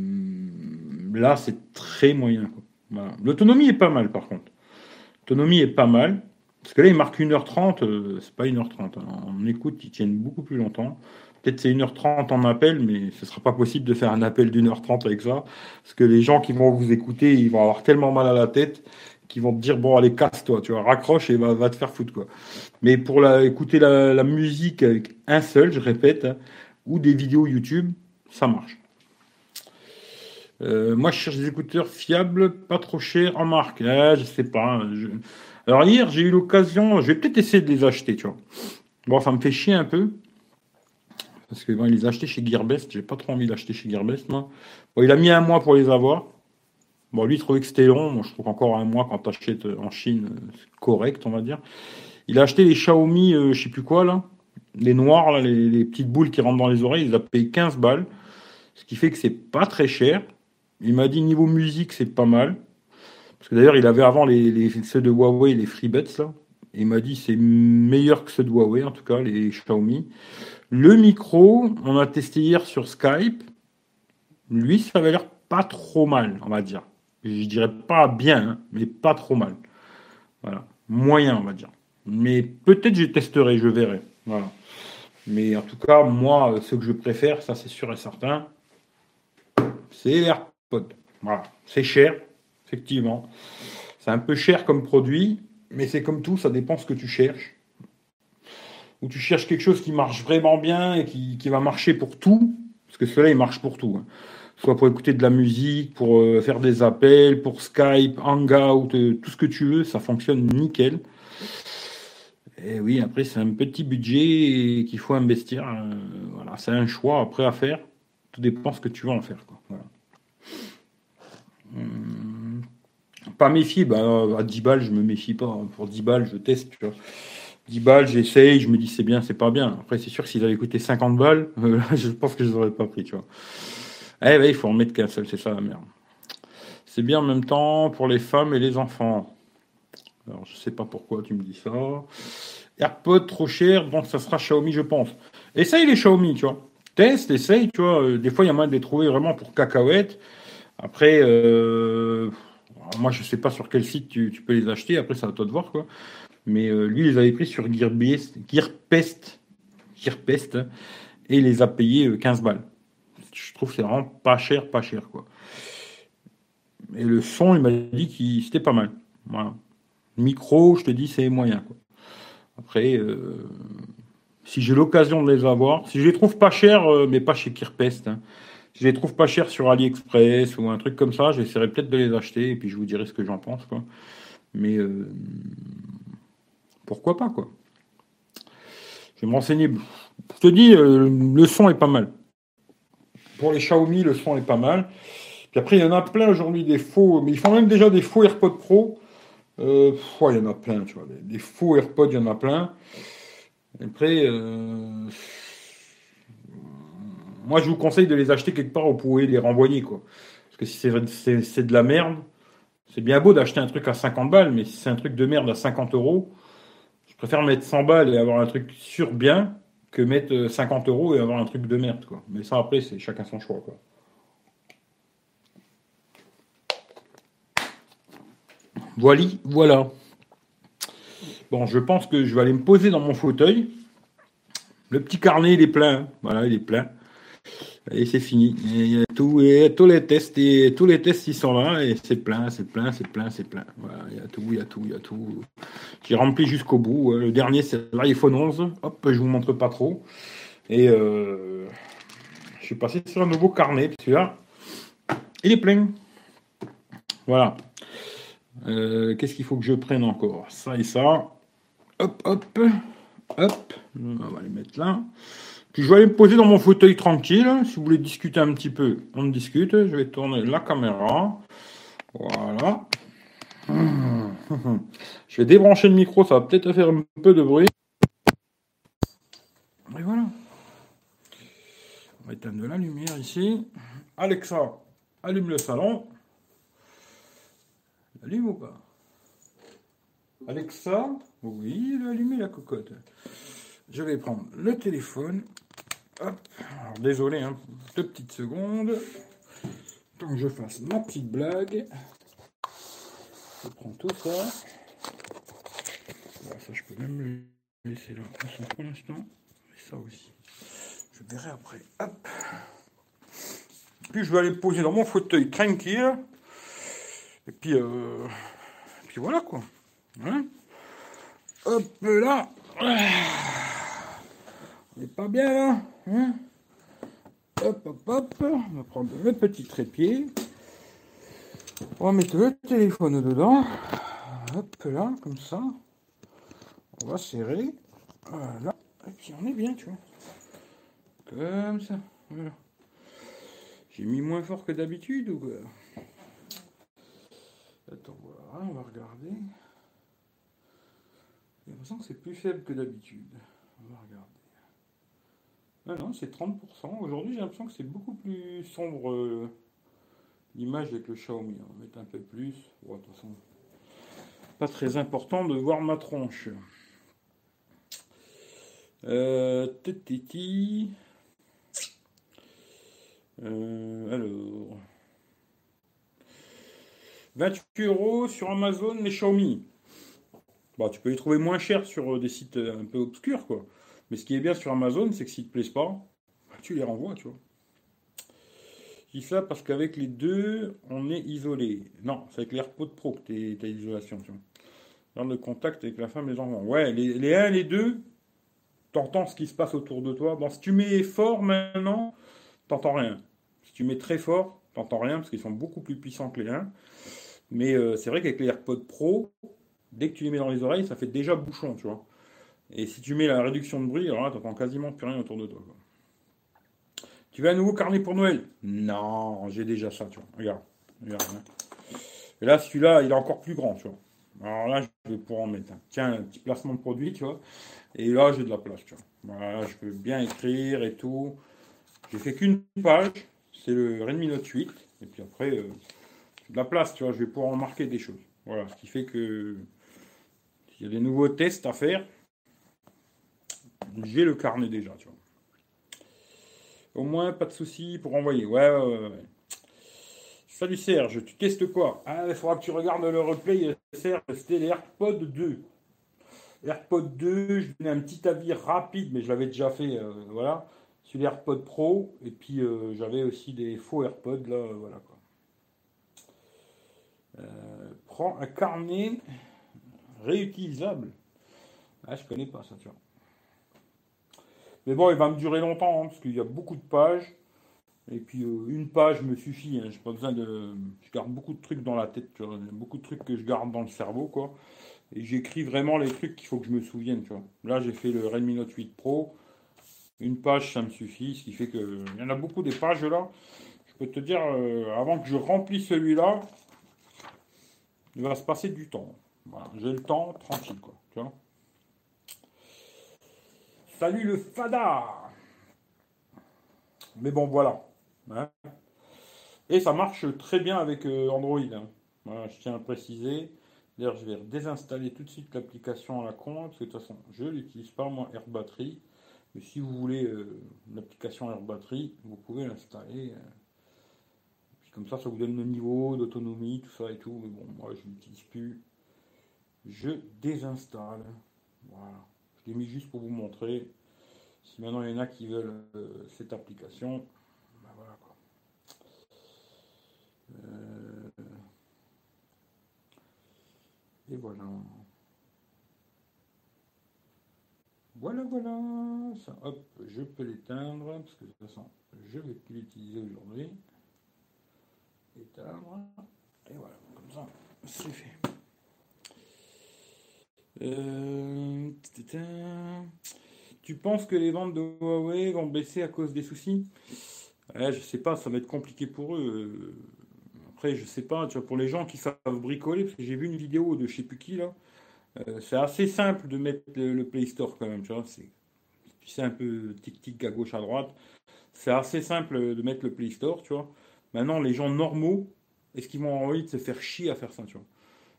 là, c'est très moyen. L'autonomie est pas mal, par contre. L'autonomie est pas mal. Parce que là, il marque 1h30, euh, c'est pas 1h30. Hein. En écoute, ils tiennent beaucoup plus longtemps. Peut-être c'est 1h30 en appel, mais ce ne sera pas possible de faire un appel d'une heure 30 avec ça. Parce que les gens qui vont vous écouter, ils vont avoir tellement mal à la tête qui vont te dire bon allez casse-toi, tu vois, raccroche et va, te faire foutre quoi. Mais pour écouter la, musique avec un seul, je répète, hein, ou des vidéos YouTube, ça marche. Euh, moi, je cherche des écouteurs fiables, pas trop chers en marque. Ah, je sais pas. Hein, Alors hier, j'ai eu l'occasion, je vais peut-être essayer de les acheter, tu vois. Bon, ça me fait chier un peu. Parce que bon, il les a achetés chez Gearbest. J'ai pas trop envie d'acheter chez Gearbest, moi. Bon, il a mis un mois pour les avoir. Bon, lui, il trouvait que c'était long. Moi, je trouve encore un mois quand tu achètes euh, en Chine, euh, c'est correct, on va dire. Il a acheté les Xiaomi, euh, je sais plus quoi, là. Les noirs, les, petites boules qui rentrent dans les oreilles, il a payé 15 balles. Ce qui fait que c'est pas très cher. Il m'a dit niveau musique, c'est pas mal. Parce que d'ailleurs, il avait avant les, ceux de Huawei, les FreeBuds, là. il m'a dit c'est meilleur que ceux de Huawei, en tout cas, les Xiaomi. Le micro, on a testé hier sur Skype. Lui, ça avait l'air pas trop mal, on va dire. Je dirais pas bien, hein, mais pas trop mal. Voilà. Moyen, on va dire. Mais peut-être je testerai, je verrai. Voilà. Mais en tout cas, moi, ce que je préfère, ça c'est sûr et certain, c'est l'AirPod. Voilà. C'est cher, effectivement. C'est un peu cher comme produit, mais c'est comme tout, ça dépend ce que tu cherches. Ou tu cherches quelque chose qui marche vraiment bien et qui, qui va marcher pour tout, parce que cela, il marche pour tout. Hein soit pour écouter de la musique, pour euh, faire des appels, pour Skype, Hangout, euh, tout ce que tu veux, ça fonctionne nickel. Et oui, après, c'est un petit budget qu'il faut investir. Euh, voilà, c'est un choix après à faire. Tout dépend ce que tu veux en faire. Hum, pas méfier, bah, à 10 balles, je me méfie pas. Pour 10 balles, je teste, tu vois. 10 balles, j'essaye, je me dis c'est bien, c'est pas bien. Après, c'est sûr que s'ils avaient coûté 50 balles, [laughs] je pense que je les aurais pas pris, tu vois. Eh ben, il faut en mettre qu'un seul, c'est ça la merde. C'est bien en même temps pour les femmes et les enfants. Alors, je sais pas pourquoi tu me dis ça. AirPod trop cher, donc ça sera Xiaomi, je pense. Essaye les Xiaomi, tu vois. Teste, essaye, tu vois. Euh, des fois, il y a moyen de les trouver vraiment pour cacahuètes. Après, euh, moi, je sais pas sur quel site tu, peux les acheter. Après, ça va toi de voir, quoi. Mais euh, lui, il les avait pris sur Gearpest, Gearpest, et il les a payés 15 balles. Trouve c'est vraiment pas cher, pas cher, quoi. Et le son, il m'a dit que c'était pas mal. Voilà. Micro, je te dis, c'est moyen, quoi. Après, euh, si j'ai l'occasion de les avoir, si je les trouve pas chers, euh, mais pas chez Kirpest, hein, si je les trouve pas chers sur AliExpress ou un truc comme ça, j'essaierai peut-être de les acheter et puis je vous dirai ce que j'en pense. Quoi. Mais euh, pourquoi pas quoi Je vais me renseigner. Je te dis, le son est pas mal. Pour les Xiaomi, le son est pas mal. Puis après, il y en a plein aujourd'hui des faux, mais ils font même déjà des faux AirPods Pro euh, il y en a plein, tu vois. Des, faux AirPods, il y en a plein. Après, euh, moi, je vous conseille de les acheter quelque part où vous pouvez les renvoyer, quoi. Parce que si c'est de la merde, c'est bien beau d'acheter un truc à 50 balles, mais si c'est un truc de merde à 50 euros, je préfère mettre 100 balles et avoir un truc sur bien que mettre 50 euros et avoir un truc de merde, quoi. Mais ça, après, c'est chacun son choix. Voilà, voilà. Bon, je pense que je vais aller me poser dans mon fauteuil. Le petit carnet, il est plein. Hein. Voilà, il est plein. Et c'est fini. Et tout, et tous les tests, et tous les tests, ils sont là, et c'est plein, c'est plein, c'est plein, c'est plein. Voilà, il y a tout, il y a tout, il y a tout. J'ai rempli jusqu'au bout. Le dernier, c'est l'iPhone 11. Hop, je vous montre pas trop. Et euh, je suis passé sur un nouveau carnet, celui-là, il est plein. Voilà. Euh, qu'est-ce qu'il faut que je prenne encore? Ça et ça. Hop, hop, hop. On va les mettre là. Je vais aller me poser dans mon fauteuil tranquille. Si vous voulez discuter un petit peu, on discute. Je vais tourner la caméra. Voilà. Je vais débrancher le micro, ça va peut-être faire un peu de bruit. Et voilà. On va éteindre de la lumière ici. Alexa, allume le salon. Allume ou pas? Alexa? Oui, il a allumé la cocotte. Je vais prendre le téléphone. Alors, désolé, hein, deux petites secondes. Tant que je fasse ma petite blague. Je prends tout ça. ça, je peux même le laisser là pour l'instant. Et ça aussi. Je verrai après. Puis je vais aller poser dans mon fauteuil tranquille. Et puis, euh, puis voilà quoi. Hein Hop là. Pas bien là. Hein hop, hop, hop. On va prendre le petit trépied. On va mettre le téléphone dedans. Hop là, comme ça. On va serrer. Voilà. Et puis on est bien, tu vois. Comme ça. J'ai mis moins fort que d'habitude ou quoi? Attends, voilà, on va regarder. J'ai l'impression que c'est plus faible que d'habitude. On va regarder. Ah non, c'est 30%. Aujourd'hui, j'ai l'impression que c'est beaucoup plus sombre euh, l'image avec le Xiaomi. On va mettre un peu plus. Bon, de toute façon, pas très important de voir ma tronche. Euh, euh, alors. 28 euros sur Amazon, les Xiaomi. Bah, tu peux les trouver moins cher sur euh, des sites un peu obscurs, quoi. Mais ce qui est bien sur Amazon, c'est que s'ils te plaisent pas, bah, tu les renvoies, tu vois. Je dis ça parce qu'avec les deux, on est isolé. Non, c'est avec l'AirPod Pro que tu as l'isolation, tu vois. Dans le contact avec la femme et les enfants. Ouais, les, les 1 les 2, t'entends ce qui se passe autour de toi. Bon, si tu mets fort maintenant, t'entends rien. Si tu mets très fort, t'entends rien parce qu'ils sont beaucoup plus puissants que les 1. Mais euh, c'est vrai qu'avec les AirPods Pro, dès que tu les mets dans les oreilles, ça fait déjà bouchon, tu vois. Et si tu mets la réduction de bruit, alors là, t'entends quasiment plus rien autour de toi. Tu veux un nouveau carnet pour Noël? Non, j'ai déjà ça, tu vois. Regarde. regarde hein. Et là, celui-là, il est encore plus grand, tu vois. Alors là, je vais pouvoir en mettre un. Tiens, un petit placement de produit, tu vois. Et là, j'ai de la place, tu vois. Voilà, je peux bien écrire et tout. J'ai fait qu'une page, c'est le Redmi Note 8. Et puis après, euh, de la place, tu vois, je vais pouvoir en marquer des choses. Voilà, ce qui fait que s'il y a des nouveaux tests à faire, j'ai le carnet déjà, tu vois. Au moins, pas de souci pour envoyer. Ouais, ouais. Salut Serge, tu testes quoi? Ah, il faudra que tu regardes le replay, Serge, c'était les AirPods 2. AirPods 2, je donnais un petit avis rapide, mais je l'avais déjà fait, euh, voilà, sur les AirPods Pro, et puis euh, j'avais aussi des faux AirPods, là, euh, voilà quoi. prends un carnet réutilisable. Ah, je connais pas ça, tu vois. Mais bon, il va me durer longtemps, hein, parce qu'il y a beaucoup de pages. Et puis euh, une page me suffit. Hein. Pas besoin de. Je garde beaucoup de trucs dans la tête. Tu vois. Beaucoup de trucs que je garde dans le cerveau, quoi. Et j'écris vraiment les trucs qu'il faut que je me souvienne. Là, j'ai fait le Redmi Note 8 Pro. Une page, ça me suffit. Ce qui fait que il y en a beaucoup des pages là. Je peux te dire, euh, avant que je remplisse celui-là, il va se passer du temps. J'ai le temps, tranquille, quoi. Salut le Fada Mais bon, voilà. Hein. Et ça marche très bien avec euh, Android. Hein. je tiens à préciser. D'ailleurs, je vais désinstaller tout de suite l'application à la con, parce que de toute façon, je ne l'utilise pas, moi, Air Battery. Mais si vous voulez euh, l'application Air Battery, vous pouvez l'installer. Euh. Comme ça, ça vous donne le niveau d'autonomie, tout ça et tout. Mais bon, moi, je l'utilise plus. Je désinstalle. Voilà. L'ai mis juste pour vous montrer. Si maintenant il y en a qui veulent cette application, euh, et voilà. Voilà, voilà. Ça, hop, je peux l'éteindre, parce que de toute façon, je vais plus l'utiliser aujourd'hui. Éteindre. Et voilà, comme ça, c'est fait. Euh, tu penses que les ventes de Huawei vont baisser à cause des soucis? Je sais pas, ça va être compliqué pour eux. Après, je sais pas, tu vois, pour les gens qui savent bricoler, parce que j'ai vu une vidéo de je sais plus qui là, euh, c'est assez simple de mettre le, Play Store quand même, tu vois. C'est, un peu tic-tic à gauche, à droite. C'est assez simple de mettre le Play Store, tu vois. Maintenant, les gens normaux, est-ce qu'ils vont envie de se faire chier à faire ça, tu vois?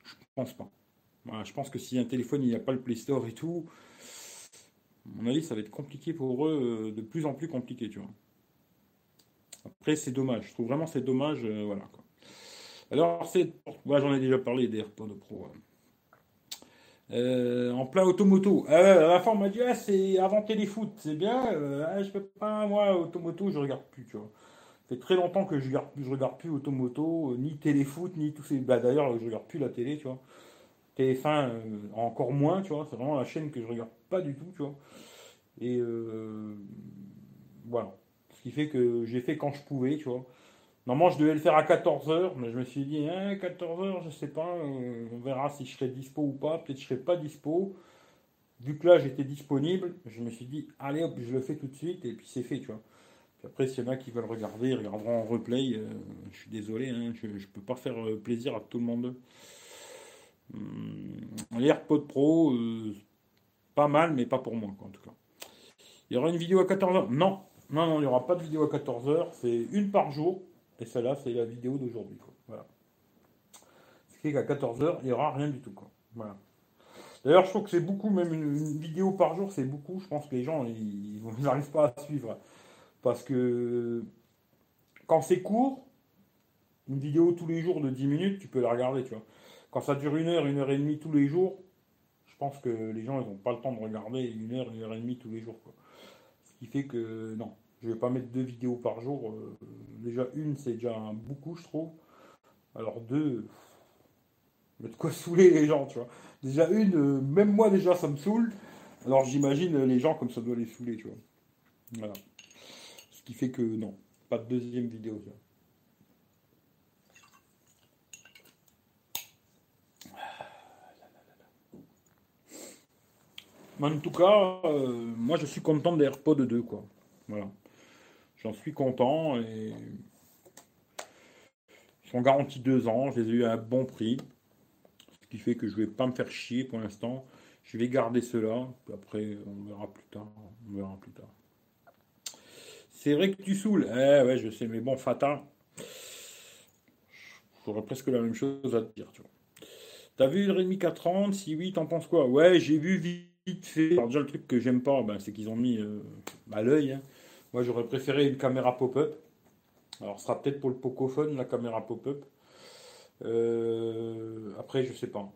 Je pense pas. Je pense que si un téléphone, il n'y a pas le Play Store et tout, à mon avis, ça va être compliqué pour eux, euh, de plus en plus compliqué, tu vois. Après, c'est dommage. Je trouve vraiment c'est dommage, euh, voilà. Quoi. Alors, c'est. Moi, j'en ai déjà parlé des AirPods Pro. Euh, en plein automoto. Euh, la femme m'a dit ah, c'est avant téléfoot, c'est bien. Ah, je peux pas, moi, automoto, je regarde plus, tu vois. Ça fait très longtemps que je regarde, je regarde plus automoto, ni téléfoot, ni tous ces. Bah, d'ailleurs, je regarde plus la télé, tu vois. TF1, encore moins, tu vois. C'est vraiment la chaîne que je regarde pas du tout, tu vois. Et voilà. Ce qui fait que j'ai fait quand je pouvais, tu vois. Normalement, je devais le faire à 14h, mais je me suis dit, 14h, hein, je sais pas, euh, on verra si je serai dispo ou pas. Peut-être je serai pas dispo. Vu que là, j'étais disponible, je me suis dit, allez hop, je le fais tout de suite, et puis c'est fait, tu vois. Puis après, s'il y en a qui veulent regarder, ils regarderont en replay. Euh, je suis désolé, hein, je ne peux pas faire euh, plaisir à tout le monde. Hum, les AirPods Pro, pas mal, mais pas pour moi, en tout cas. Il y aura une vidéo à 14h Non, non, non, il n'y aura pas de vidéo à 14h. C'est une par jour. Et celle-là, c'est la vidéo d'aujourd'hui. Voilà. Ce qui fait qu'à 14h, il n'y aura rien du tout. Quoi. Voilà. D'ailleurs, je trouve que c'est beaucoup, même une, vidéo par jour, c'est beaucoup. Je pense que les gens, [laughs] ils n'arrivent pas à suivre. Parce que quand c'est court, une vidéo tous les jours de 10 minutes, tu peux la regarder, tu vois. Quand ça dure une heure, une heure et demie tous les jours, je pense que les gens, ils n'ont pas le temps de regarder une heure, une heure et demie tous les jours, quoi. Ce qui fait que, non, je vais pas mettre deux vidéos par jour. Euh, déjà une, c'est déjà beaucoup, je trouve. Alors deux, de quoi [laughs] saouler les gens, tu vois. Déjà une, euh, même moi déjà, ça me saoule. Alors j'imagine les gens comme ça doit les saouler, tu vois. Voilà. Ce qui fait que non, pas de deuxième vidéo, tu vois. En tout cas, euh, moi je suis content des AirPods 2, quoi. Voilà. J'en suis content et Ils sont garantis deux ans. Je les ai eu à un bon prix. Ce qui fait que je vais pas me faire chier pour l'instant. Je vais garder cela. Après, on verra plus tard. On verra plus tard. C'est vrai que tu saoules. Eh ouais, je sais, mais bon, Fata. J'aurais presque la même chose à te dire, tu vois. T'as vu le Redmi 430 Si oui, t'en penses quoi? Ouais, j'ai vu vite fait. Alors, déjà, le truc que j'aime pas, ben, c'est qu'ils ont mis euh, à l'œil. Hein. Moi, j'aurais préféré une caméra pop-up. Alors, ce sera peut-être pour le Pocophone, la caméra pop-up. Euh, après, je sais pas.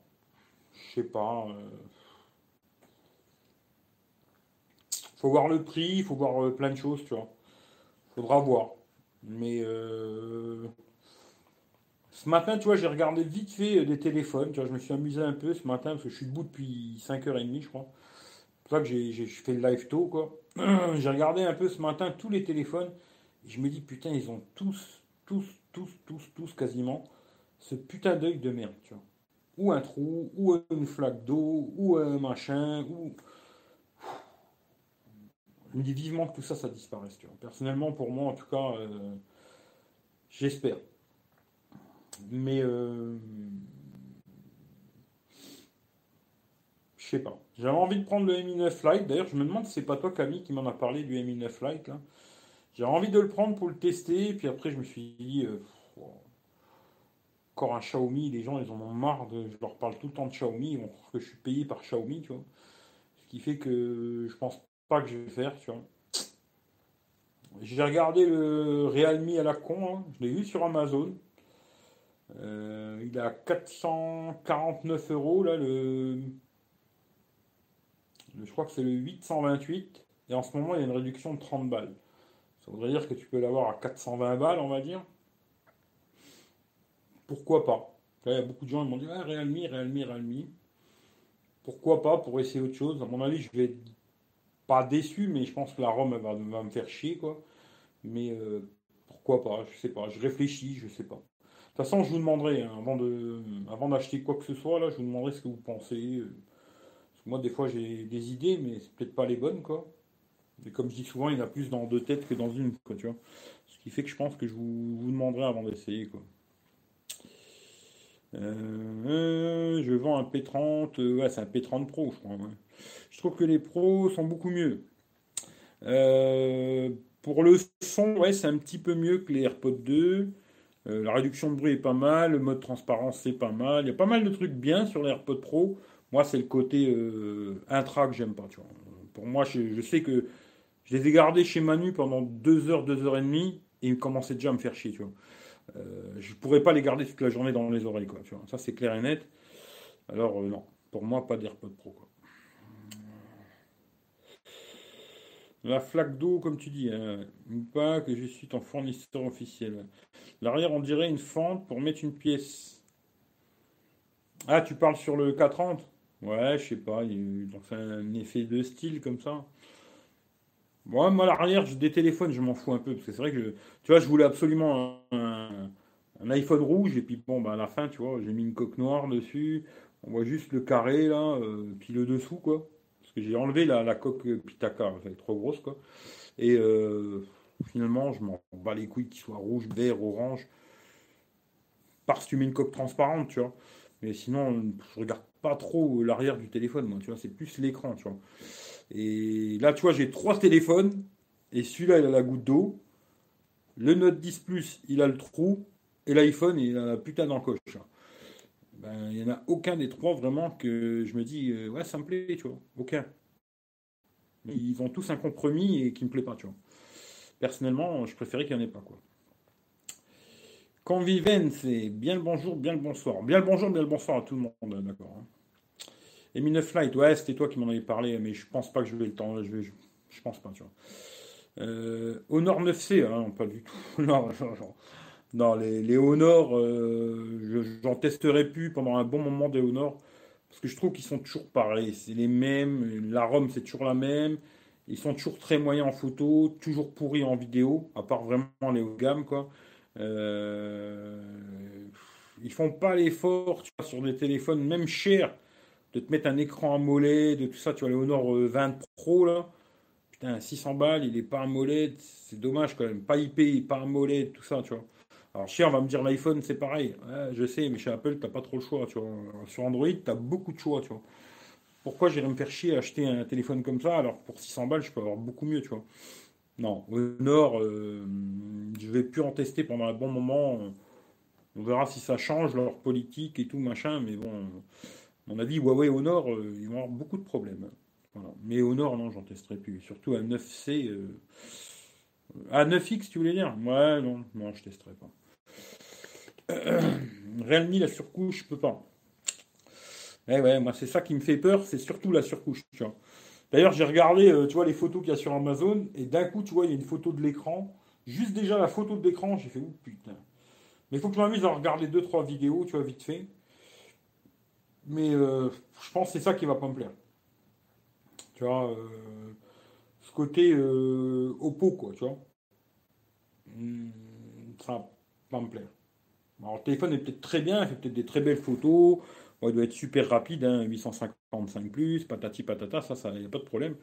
Je sais pas. Euh. Faut voir le prix, il faut voir plein de choses, tu vois. Faudra voir. Mais ce matin, tu vois, j'ai regardé vite fait euh, des téléphones. Tu je me suis amusé un peu ce matin parce que je suis debout depuis 5h30, je crois. C'est pour ça que j'ai fait le live tôt, quoi. [clears throat] j'ai regardé un peu ce matin tous les téléphones. Et je me dis, putain, ils ont tous, tous, tous, tous, tous quasiment ce putain d'œil de merde, tu vois. Ou un trou, ou une flaque d'eau, ou un machin, ou. Je me dis vivement que tout ça, ça disparaisse, tu vois. Personnellement, pour moi, en tout cas, euh, j'espère. Mais euh, je sais pas. J'avais envie de prendre le Mi 9 Lite. D'ailleurs, je me demande si c'est pas toi, Camille, qui m'en a parlé du Mi 9 Lite. J'avais envie de le prendre pour le tester. Puis après, je me suis dit, euh, encore un Xiaomi. Les gens, ils en ont marre. De, je leur parle tout le temps de Xiaomi. Ils que je suis payé par Xiaomi, tu vois. Ce qui fait que je pense pas que je vais faire, tu vois. J'ai regardé le Realme à la con. Hein. Je l'ai vu sur Amazon. Euh, il a 449 euros, là, le, je crois que c'est le 828. Et en ce moment, il y a une réduction de 30 balles. Ça voudrait dire que tu peux l'avoir à 420 balles, on va dire. Pourquoi pas? Il y a beaucoup de gens qui m'ont dit ah, Realme, Realme, Realme. Pourquoi pas pour essayer autre chose? À mon avis, je vais être pas déçu, mais je pense que la ROM va, me faire chier, quoi. Mais euh, pourquoi pas? Je sais pas. Je réfléchis, je sais pas. De toute façon, je vous demanderai, hein, avant, de, avant d'acheter quoi que ce soit, là, je vous demanderai ce que vous pensez. Euh, moi, des fois, j'ai des idées, mais c'est peut-être pas les bonnes, quoi. Et comme je dis souvent, il y en a plus dans deux têtes que dans une, quoi, tu vois. Ce qui fait que je pense que je vous, demanderai avant d'essayer, quoi. Euh, je vends un P30, euh, ouais, c'est un P30 Pro, je crois. Je trouve que les pros sont beaucoup mieux. pour le son, ouais, c'est un petit peu mieux que les AirPods 2. Euh, la réduction de bruit est pas mal, le mode transparence c'est pas mal. Il y a pas mal de trucs bien sur l'AirPod Pro. Moi, c'est le côté euh, intra que j'aime pas. Pour moi, je, sais que je les ai gardés chez Manu pendant deux heures, deux heures et demie, et ils commençaient déjà à me faire chier. Tu vois. Euh, je pourrais pas les garder toute la journée dans les oreilles. Quoi. Ça, c'est clair et net. Alors, non, pour moi, pas d'AirPod Pro. La flaque d'eau, comme tu dis, hein, pas que je suis ton fournisseur officiel. L'arrière, on dirait une fente pour mettre une pièce. Ah, tu parles sur le 430 Ouais, je sais pas, il fait un effet de style comme ça. Moi, moi, l'arrière, des téléphones, je m'en fous un peu, parce que c'est vrai que, tu vois, je voulais absolument un, iPhone rouge, et puis bon, bah, à la fin, tu vois, j'ai mis une coque noire dessus, on voit juste le carré, là, euh, puis le dessous, quoi j'ai enlevé la, coque Pitaka, elle est trop grosse, quoi. Et euh, finalement, je m'en bats les couilles qu'il soit rouge, vert, orange. Parce que tu mets une coque transparente, tu vois. Mais sinon, je regarde pas trop l'arrière du téléphone, moi, tu vois. C'est plus l'écran, tu vois. Et là, tu vois, j'ai trois téléphones. Et celui-là, il a la goutte d'eau. Le Note 10 Plus, il a le trou. Et l'iPhone, il a la putain d'encoche. Ben, il n'y en a aucun des trois vraiment que je me dis, euh, ouais, ça me plaît, tu vois. Aucun. Ils ont tous un compromis et qui me plaît pas, tu vois. Personnellement, je préférais qu'il n'y en ait pas, quoi. Conviven, c'est bien le bonjour, bien le bonsoir. Bien le bonjour, bien le bonsoir à tout le monde, d'accord. Hein. Et 9 Flight, ouais, c'était toi qui m'en avais parlé, mais je pense pas que je vais le temps, je, vais, je, pense pas, tu vois. Euh, Honor 9C, hein, pas du tout. [laughs] non, genre, non, les, Honor, euh, j'en testerai plus pendant un bon moment des Honor. Parce que je trouve qu'ils sont toujours pareils. C'est les mêmes. La ROM, c'est toujours la même. Ils sont toujours très moyens en photo, toujours pourris en vidéo, à part vraiment les hauts de gamme, quoi. Euh, ils font pas l'effort, sur des téléphones, même chers, de te mettre un écran AMOLED, de tout ça. Tu vois, les Honor 20 euh, Pro, là. Putain, 600 balles, il est pas AMOLED. C'est dommage, quand même. Pas IP, pas AMOLED, tout ça, tu vois. Alors, on va me dire l'iPhone, c'est pareil. je sais, mais chez Apple, t'as pas trop le choix, tu vois. Sur Android, tu as beaucoup de choix, tu vois. Pourquoi j'irais me faire chier à acheter un téléphone comme ça alors pour 600 balles, je peux avoir beaucoup mieux, tu vois. Non, au Nord, euh, je vais plus en tester pendant un bon moment. On verra si ça change leur politique et tout, machin, mais bon, à mon avis, Huawei au Nord, euh, ils vont avoir beaucoup de problèmes. Mais au Nord, non, j'en testerai plus. Surtout à 9C. Euh... À 9X, tu voulais dire? Ouais, non, non, je testerai pas. [clears throat] Realme, la surcouche, je peux pas. Eh ouais, moi, c'est ça qui me fait peur, c'est surtout la surcouche, tu vois. D'ailleurs, j'ai regardé, euh, tu vois, les photos qu'il y a sur Amazon, et d'un coup, tu vois, il y a une photo de l'écran. Juste déjà la photo de l'écran, j'ai fait, oh putain. Mais il faut que je m'amuse à regarder deux, trois vidéos, tu vois, vite fait. Mais euh, je pense que c'est ça qui va pas me plaire. Tu vois, euh, ce côté Oppo, quoi, tu vois. Hmm, ça va pas me plaire. Alors, le téléphone est peut-être très bien, il fait peut-être des très belles photos, il doit être super rapide, 855 hein, patati patata, ça, ça, il n'y a pas de problème.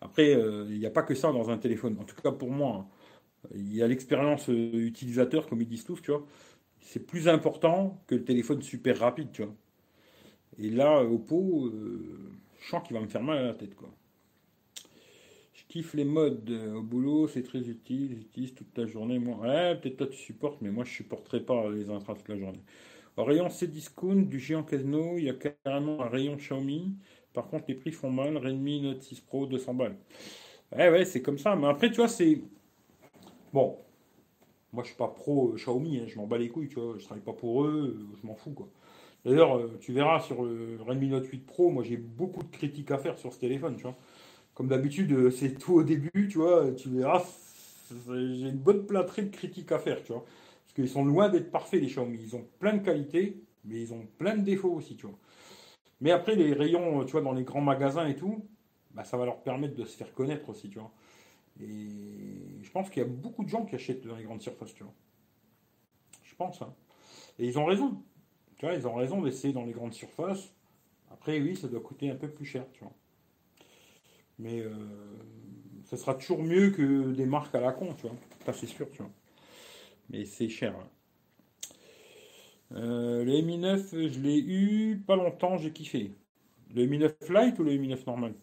Après, euh, il n'y a pas que ça dans un téléphone. En tout cas, pour moi, hein. il y a l'expérience euh, utilisateur, comme ils disent tous, tu vois. C'est plus important que le téléphone super rapide, tu vois. Et là, Oppo, euh, je sens qu'il va me faire mal à la tête, quoi. Les modes au boulot, c'est très utile, j'utilise toute la journée. Moi, ouais, peut-être toi tu supportes, mais moi je supporterai pas les intras toute la journée. Au rayon C-Discount du géant Casino, il y a carrément un rayon Xiaomi. Par contre, les prix font mal. Redmi Note 6 Pro, 200 balles. Ouais, ouais, c'est comme ça. Mais après, tu vois, c'est. Bon. Moi, je suis pas pro Xiaomi, hein. je m'en bats les couilles, tu vois. Je travaille pas pour eux, je m'en fous, quoi. D'ailleurs, euh, tu verras sur le Redmi Note 8 Pro, moi, j'ai beaucoup de critiques à faire sur ce téléphone, tu vois. Comme d'habitude, c'est tout au début, tu vois. Tu verras, j'ai une bonne plâtrée de critiques à faire, tu vois qu'ils sont loin d'être parfaits, les Xiaomi. Ils ont plein de qualités, mais ils ont plein de défauts aussi, tu vois. Mais après, les rayons, tu vois, dans les grands magasins et tout, bah, ça va leur permettre de se faire connaître aussi, tu vois. Et je pense qu'il y a beaucoup de gens qui achètent dans les grandes surfaces, tu vois. Je pense, hein. Et ils ont raison. Tu vois, ils ont raison d'essayer dans les grandes surfaces. Après, oui, ça doit coûter un peu plus cher, tu vois. Mais euh, ça sera toujours mieux que des marques à la con, tu vois. Ça, c'est sûr, tu vois mais c'est cher. Hein. Euh, le Mi 9, je l'ai eu pas longtemps, j'ai kiffé. Le Mi 9 Lite ou le Mi 9 normal?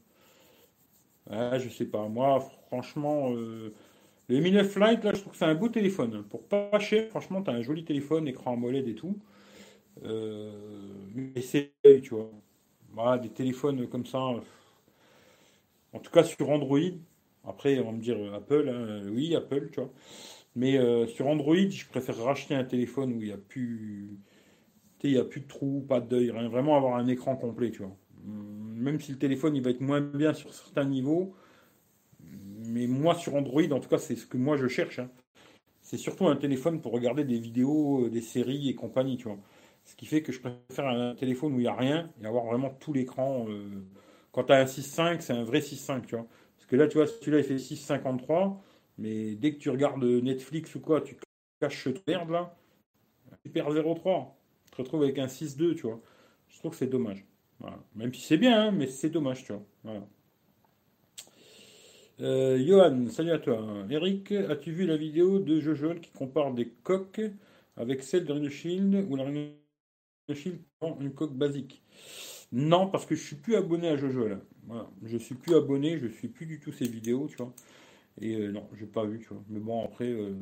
Ah, Je sais pas. Moi, franchement, euh, le Mi 9 Lite, là, je trouve que c'est un beau téléphone. Pour pas cher, franchement, tu as un joli téléphone, écran AMOLED et tout. Euh, mais c'est, tu vois. Voilà, des téléphones comme ça. En tout cas, sur Android. Après, on va me dire Apple. Hein, oui, Apple, tu vois. Mais euh, sur Android, je préfère racheter un téléphone où il n'y a plus, il y a plus de trous, pas de deuil, rien. Vraiment avoir un écran complet, tu vois. Hum, même si le téléphone il va être moins bien sur certains niveaux, mais moi sur Android, en tout cas, c'est ce que moi je cherche. Hein. C'est surtout un téléphone pour regarder des vidéos, euh, des séries et compagnie, tu vois. Ce qui fait que je préfère un téléphone où il n'y a rien et avoir vraiment tout l'écran. Euh, quand tu as un 6.5, c'est un vrai 6.5, tu vois. Parce que là, tu vois, celui-là, il fait 6.53. Mais dès que tu regardes Netflix ou quoi, tu caches cette merde là, tu perds 0,3. Tu te retrouves avec un 6-2, tu vois. Je trouve que c'est dommage. Même si c'est bien, hein, mais c'est dommage, tu vois. Voilà. Euh, Johan, salut à toi. Eric, as-tu vu la vidéo de Jojo qui compare des coques avec celle de Rhino Shield ou la Rhino Shield prend une coque basique? Non, parce que je suis plus abonné à Jojo là. Voilà. Je suis plus abonné, je suis plus du tout ces vidéos, tu vois. Et euh, non, j'ai pas vu, tu vois. Mais bon, après, euh,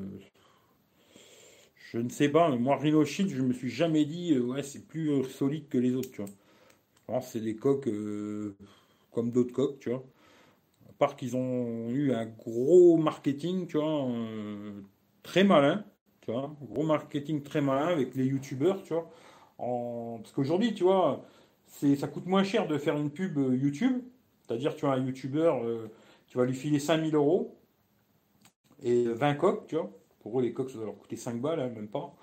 je ne sais pas. Moi, Rhino Shield, je me suis jamais dit, euh, ouais, c'est plus solide que les autres, tu vois. Je pense c'est des coques comme d'autres coques, tu vois. À part qu'ils ont eu un gros marketing, tu vois, très malin, tu vois. Gros marketing très malin avec les youtubeurs, tu vois. Parce qu'aujourd'hui, tu vois, ça coûte moins cher de faire une pub YouTube. C'est-à-dire, tu vois, un youtubeur, tu vas lui filer 5000 euros et 20 coques, tu vois. Pour eux, les coques, ça va leur coûter 5 balles, hein, même pas.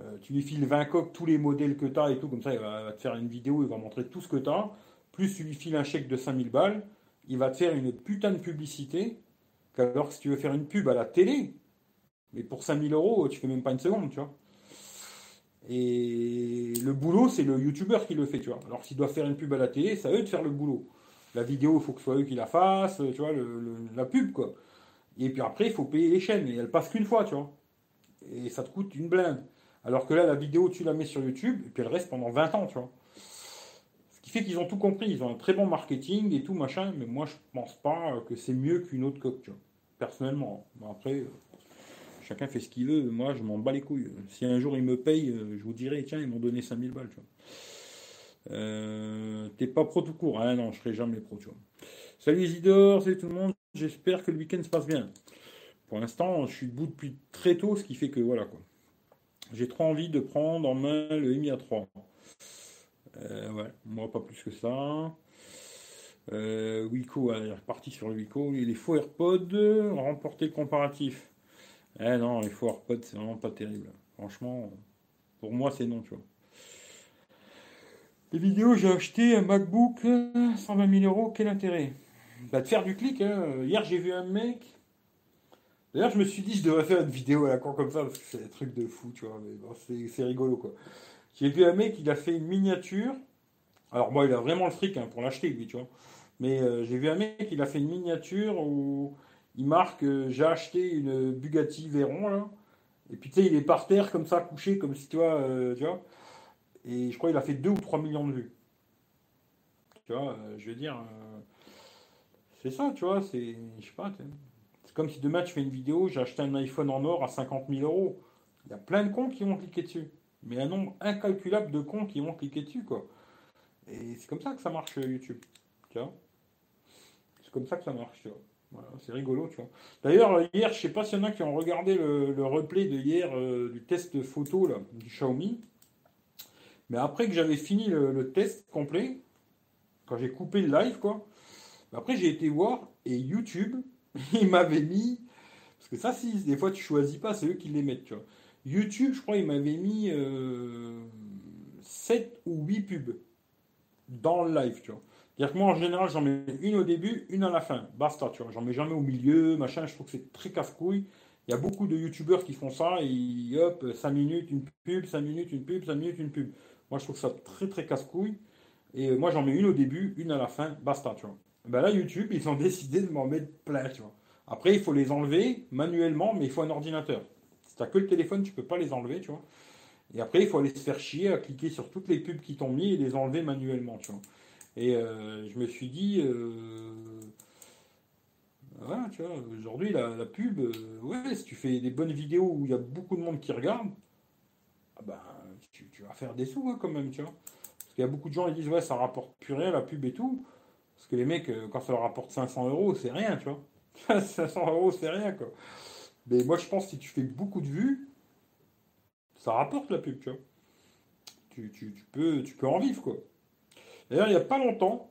Euh, tu lui files 20 coques, tous les modèles que tu as et tout, comme ça, il va, te faire une vidéo, il va montrer tout ce que tu as. Plus tu lui files un chèque de 5000 balles, il va te faire une putain de publicité. Alors que si tu veux faire une pub à la télé, mais pour 5000 euros, tu fais même pas une seconde, tu vois. Et le boulot, c'est le youtubeur qui le fait, tu vois. Alors s'il doit faire une pub à la télé, c'est à eux de faire le boulot. La vidéo, il faut que ce soit eux qui la fassent, tu vois, la pub, quoi. Et puis après, il faut payer les chaînes. Et elles passent qu'une fois, tu vois. et ça te coûte une blinde. Alors que là, la vidéo, tu la mets sur YouTube, et puis elle reste pendant 20 ans, tu vois. Ce qui fait qu'ils ont tout compris, ils ont un très bon marketing et tout, machin, mais moi, je pense pas que c'est mieux qu'une autre coque, tu vois. Personnellement. après, chacun fait ce qu'il veut, moi, je m'en bats les couilles. Si un jour ils me payent, je vous dirai, tiens, ils m'ont donné 5000 balles, tu. Euh, t'es pas pro tout court. Ah non, je serai jamais pro, tu vois. Salut Isidore, salut tout le monde. J'espère que le week-end se passe bien. Pour l'instant, je suis debout depuis très tôt, ce qui fait que voilà quoi. J'ai trop envie de prendre en main le Mi A3. Euh, ouais, moi pas plus que ça. Euh, Wiko, est reparti sur le Wiko. Les faux AirPods, remporter le comparatif. Eh non, les faux AirPods, c'est vraiment pas terrible. Franchement, pour moi, c'est non, tu vois. Les vidéos, j'ai acheté un MacBook, 120 000 euros, quel intérêt? Bah de faire du clic, hein. Hier, j'ai vu un mec. D'ailleurs, je me suis dit, je devrais faire une vidéo à la con comme ça, parce que c'est un truc de fou, tu vois. Mais bon, c'est rigolo, quoi. J'ai vu un mec, il a fait une miniature. Alors, moi, il a vraiment le fric hein, pour l'acheter, lui, tu vois. Mais euh, j'ai vu un mec, il a fait une miniature où il marque euh, J'ai acheté une Bugatti Veyron, là. Et puis, tu sais, il est par terre, comme ça, couché, comme si, tu vois, euh, tu vois. Et je crois qu'il a fait 2 ou 3 millions de vues. Tu vois, euh, je veux dire, c'est ça, tu vois, c'est, je sais pas, c'est comme si demain tu fais une vidéo, j'ai acheté un iPhone en or à 50 000 euros. Il y a plein de cons qui vont cliquer dessus. Mais un nombre incalculable de cons qui vont cliquer dessus, quoi. Et c'est comme ça que ça marche YouTube. Tu vois C'est comme ça que ça marche, tu vois. C'est rigolo, tu vois. D'ailleurs, hier, je sais pas s'il y en a qui ont regardé le, replay de hier du test photo du Xiaomi. Mais après que j'avais fini le, test complet, quand j'ai coupé le live, quoi, après j'ai été voir et YouTube, [laughs] il m'avait mis. Parce que ça, si, des fois tu choisis pas, c'est eux qui les mettent, tu vois. YouTube, je crois, il m'avait mis euh, 7 ou 8 pubs dans le live, tu vois. C'est-à-dire que moi, en général, j'en mets une au début, une à la fin. Basta, tu vois. J'en mets jamais au milieu, machin. Je trouve que c'est très casse-couille. Il y a beaucoup de youtubeurs qui font ça, et hop, 5 minutes, une pub, 5 minutes, une pub, 5 minutes, une pub. Moi, je trouve ça très très casse-couille. Et moi, j'en mets une au début, une à la fin, basta, tu vois. Ben là, YouTube, ils ont [laughs] décidé de m'en mettre plein, tu vois. Après, il faut les enlever manuellement, mais il faut un ordinateur. Si tu que le téléphone, tu peux pas les enlever, tu vois. Et après, il faut aller se faire chier à cliquer sur toutes les pubs qui t'ont mis et les enlever manuellement, tu vois. Et euh, je me suis dit, euh, voilà, tu vois, aujourd'hui, la, pub, euh, ouais, si tu fais des bonnes vidéos où il y a beaucoup de monde qui regarde, ah ben, tu, vas faire des sous hein, quand même, tu vois. Parce qu'il y a beaucoup de gens qui disent, ouais, ça rapporte plus rien, la pub et tout. Parce que les mecs, quand ça leur rapporte 500 euros, c'est rien, tu vois. [laughs] 500 euros, c'est rien, quoi. Mais moi, je pense que si tu fais beaucoup de vues, ça rapporte la pub, tu vois. Tu, peux, tu peux en vivre, quoi. D'ailleurs, il n'y a pas longtemps,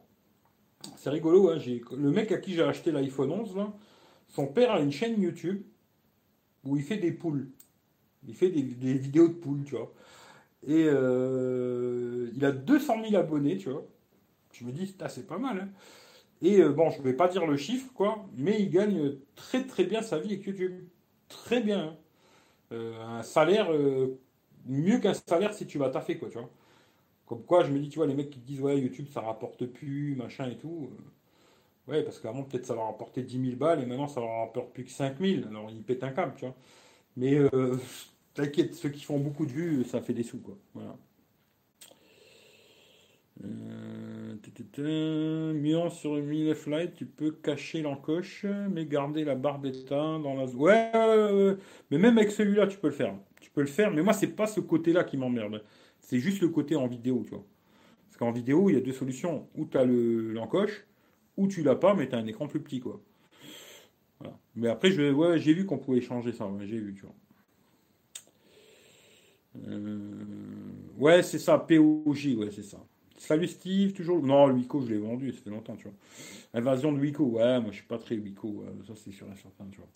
c'est rigolo, hein, le mec à qui j'ai acheté l'iPhone 11, son père a une chaîne YouTube où il fait des poules. Il fait des, vidéos de poules, tu vois. Et euh, il a 200 000 abonnés, tu vois. Je me dis, c'est pas mal. Hein. Et euh, bon, je ne vais pas dire le chiffre, quoi, mais il gagne très très bien sa vie avec YouTube. Très bien. Hein. Euh, un salaire, mieux qu'un salaire si tu vas taffer, quoi, tu vois. Comme quoi, je me dis, tu vois, les mecs qui disent, ouais, YouTube, ça rapporte plus, machin et tout. ouais, parce qu'avant, peut-être ça leur rapportait 10 000 balles, et maintenant, ça leur rapporte plus que 5 000. Alors, ils pètent un câble, tu vois. Mais euh, [laughs] t'inquiète, ceux qui font beaucoup de vues, ça fait des sous, quoi. Voilà. Euh, sur une mini flight, tu peux cacher l'encoche, mais garder la barbetta dans la zone. Ouais, mais même avec celui-là, tu peux le faire. Tu peux le faire, mais moi, c'est pas ce côté-là qui m'emmerde. C'est juste le côté en vidéo, tu vois. Parce qu'en vidéo, il y a deux solutions. Ou tu as l'encoche, ou tu l'as pas, mais tu as un écran plus petit, quoi. Mais après, je, ouais, j'ai vu qu'on pouvait changer ça. j'ai vu, tu vois. Euh, ouais, c'est ça, POJ, ouais, c'est ça. Salut Steve, toujours. Non, le Wico, je l'ai vendu, ça fait longtemps, tu vois. Invasion de Wico, ouais, moi je suis pas très Wico, ça c'est sûr et certain, tu vois.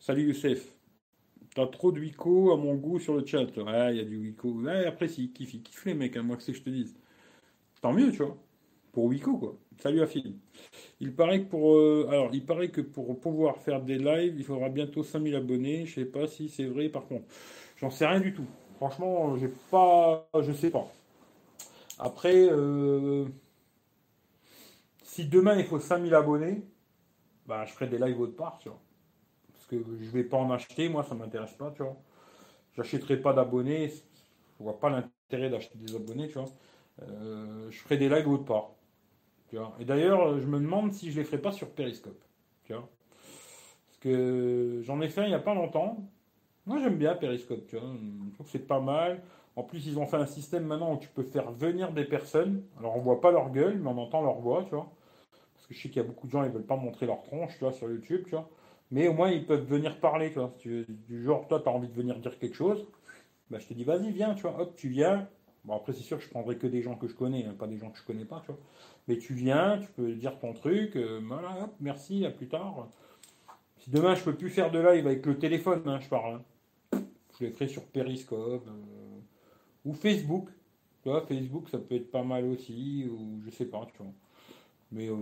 Salut Youssef. T'as trop de Wico à mon goût sur le chat. Ouais, il y a du Wico. Ouais, après, si, kiffe, kiffe les mecs, hein, moi que c'est que je te dise. Tant mieux, tu vois pour Wiko, quoi. Salut à Phil. Il paraît que pour, euh, alors, il paraît que pour pouvoir faire des lives, il faudra bientôt 5000 abonnés. Je sais pas si c'est vrai, par contre. J'en sais rien du tout. Franchement, j'ai pas, je sais pas. Après, euh, si demain il faut 5000 abonnés, bah, je ferai des lives autre part, tu vois. Parce que je vais pas en acheter, moi, ça m'intéresse pas, tu vois. j'achèterai pas d'abonnés. Je vois pas l'intérêt d'acheter des abonnés, tu vois. Euh, je ferai des lives autre part. Tu vois. Et d'ailleurs, je me demande si je les ferai pas sur Periscope. Tu vois. Parce que j'en ai fait il y a pas longtemps. Moi, j'aime bien Periscope, tu vois. Je trouve que c'est pas mal. En plus, ils ont fait un système maintenant où tu peux faire venir des personnes. Alors, on voit pas leur gueule, mais on entend leur voix, tu vois. Parce que je sais qu'il y a beaucoup de gens, ils veulent pas montrer leur tronche, tu vois, sur YouTube, tu vois. Mais au moins, ils peuvent venir parler, tu vois. du genre, toi, tu as envie de venir dire quelque chose, bah, je te dis, vas-y, viens, tu vois. Hop, tu viens. Bon, après, c'est sûr je prendrai que des gens que je connais, hein, pas des gens que je connais pas, tu vois. Mais tu viens, tu peux dire ton truc, euh, voilà, hop, merci, à plus tard. Si demain, je peux plus faire de live avec le téléphone, hein, je parle. Hein. Je les ferai sur Periscope euh, ou Facebook. Tu vois, Facebook, ça peut être pas mal aussi, ou je sais pas, tu vois. Mais euh,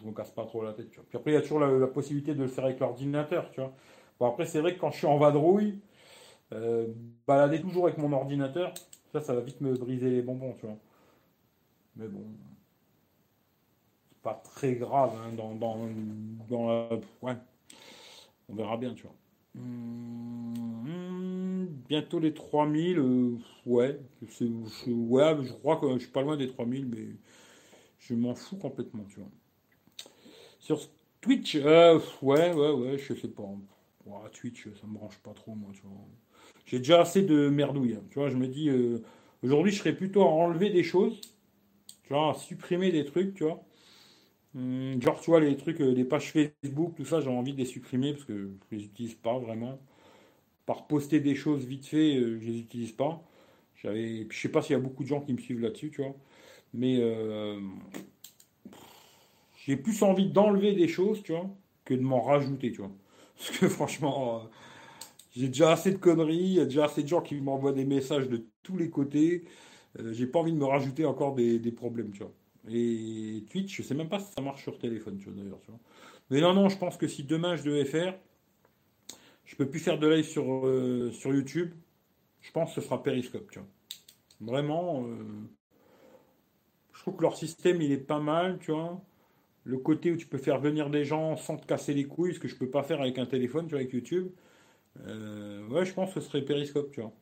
je me casse pas trop la tête, tu vois. Puis après, il y a toujours la, possibilité de le faire avec l'ordinateur, tu vois. Bon, après, c'est vrai que quand je suis en vadrouille, euh, balader toujours avec mon ordinateur, ça, ça va vite me briser les bonbons, tu vois. Mais bon, c'est pas très grave, hein, dans, dans, la... Ouais, on verra bien, tu vois. Hum, bientôt les 3000, euh, ouais, ouais, je crois que je suis pas loin des 3000, mais je m'en fous complètement, tu vois. Sur Twitch, euh, ouais, ouais, ouais, je sais pas. Twitch, ça me branche pas trop, moi, tu vois. J'ai déjà assez de merdouille, hein, tu vois. Je me dis, euh, aujourd'hui, je serais plutôt à enlever des choses, tu vois, à supprimer des trucs, tu vois. Hum, genre, tu vois, les trucs, euh, les pages Facebook, tout ça, j'ai envie de les supprimer parce que je les utilise pas vraiment. Par poster des choses vite fait, je les utilise pas. J'avais, je sais pas s'il y a beaucoup de gens qui me suivent là-dessus, tu vois. Mais euh, j'ai plus envie d'enlever des choses, tu vois, que de m'en rajouter, tu vois. [laughs] Parce que franchement, euh, j'ai déjà assez de conneries, il y a déjà assez de gens qui m'envoient des messages de tous les côtés. Euh, j'ai pas envie de me rajouter encore des, problèmes, tu vois. Et Twitch, je sais même pas si ça marche sur téléphone, tu vois, d'ailleurs. Mais non, non, je pense que si demain je devais faire, je peux plus faire de live sur, sur YouTube. Je pense que ce sera Periscope, tu vois. Vraiment, trouve que leur système, il est pas mal, tu vois. Le côté où tu peux faire venir des gens sans te casser les couilles, ce que je peux pas faire avec un téléphone, tu vois, avec YouTube. Euh, ouais, je pense que ce serait Periscope, tu vois.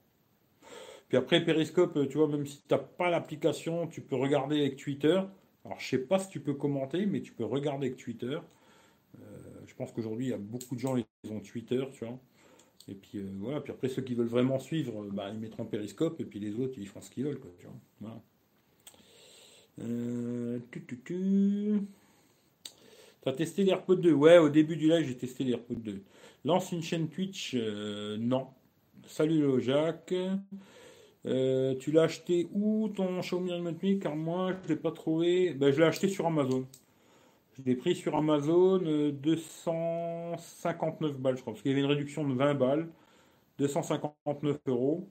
Puis après, Periscope, tu vois, même si tu n'as pas l'application, tu peux regarder avec Twitter. Alors, je sais pas si tu peux commenter, mais tu peux regarder avec Twitter. Euh, je pense qu'aujourd'hui, il y a beaucoup de gens qui ont Twitter, tu vois. Et puis euh, voilà, puis après ceux qui veulent vraiment suivre, bah, ils mettront Periscope, et puis les autres, ils feront ce qu'ils veulent, quoi, tu vois. Euh, tu, T'as testé l'AirPod 2 Ouais, au début du live, j'ai testé l'AirPod 2. Lance une chaîne Twitch euh, Non. Salut le Jacques. Euh, tu l'as acheté où ton Xiaomi Remote Me Car moi, je ne l'ai pas trouvé. Ben, je l'ai acheté sur Amazon. Je l'ai pris sur Amazon 259 balles, je crois, parce qu'il y avait une réduction de 20 balles. 259 euros.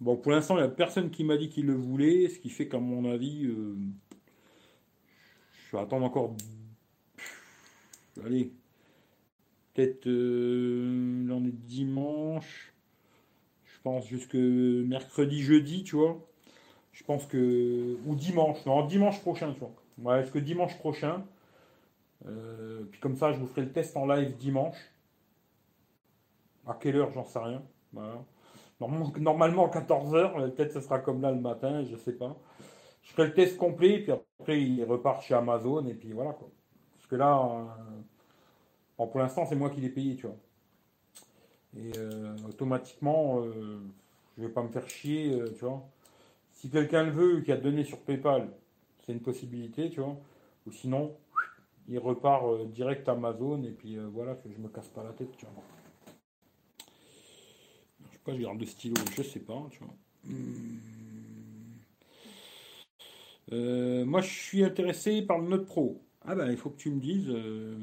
Bon, pour l'instant, il n'y a personne qui m'a dit qu'il le voulait, ce qui fait qu'à mon avis, euh, je vais attendre encore. Allez, peut-être euh, l'on est dimanche. Je pense jusque mercredi, jeudi, tu vois. Je pense que. Ou dimanche, non, dimanche prochain, tu vois. Ouais, est-ce que dimanche prochain. Euh, puis comme ça, je vous ferai le test en live dimanche. À quelle heure, j'en sais rien. Voilà. Normalement, 14h, peut-être ce sera comme là le matin, je sais pas. Je ferai le test complet, puis après, il repart chez Amazon, et puis voilà, quoi. Parce que là, euh, pour l'instant, c'est moi qui l'ai payé, tu vois. Et euh, automatiquement, euh, je vais pas me faire chier, tu vois. Si quelqu'un le veut, qui a donné sur PayPal, c'est une possibilité, tu vois. Ou sinon, il repart direct à Amazon, et puis voilà, je me casse pas la tête, tu vois pourquoi je garde le stylo? Je sais pas, tu vois. Hmm. Euh, moi, je suis intéressé par le Note Pro. Ah ben, il faut que tu me dises. Euh,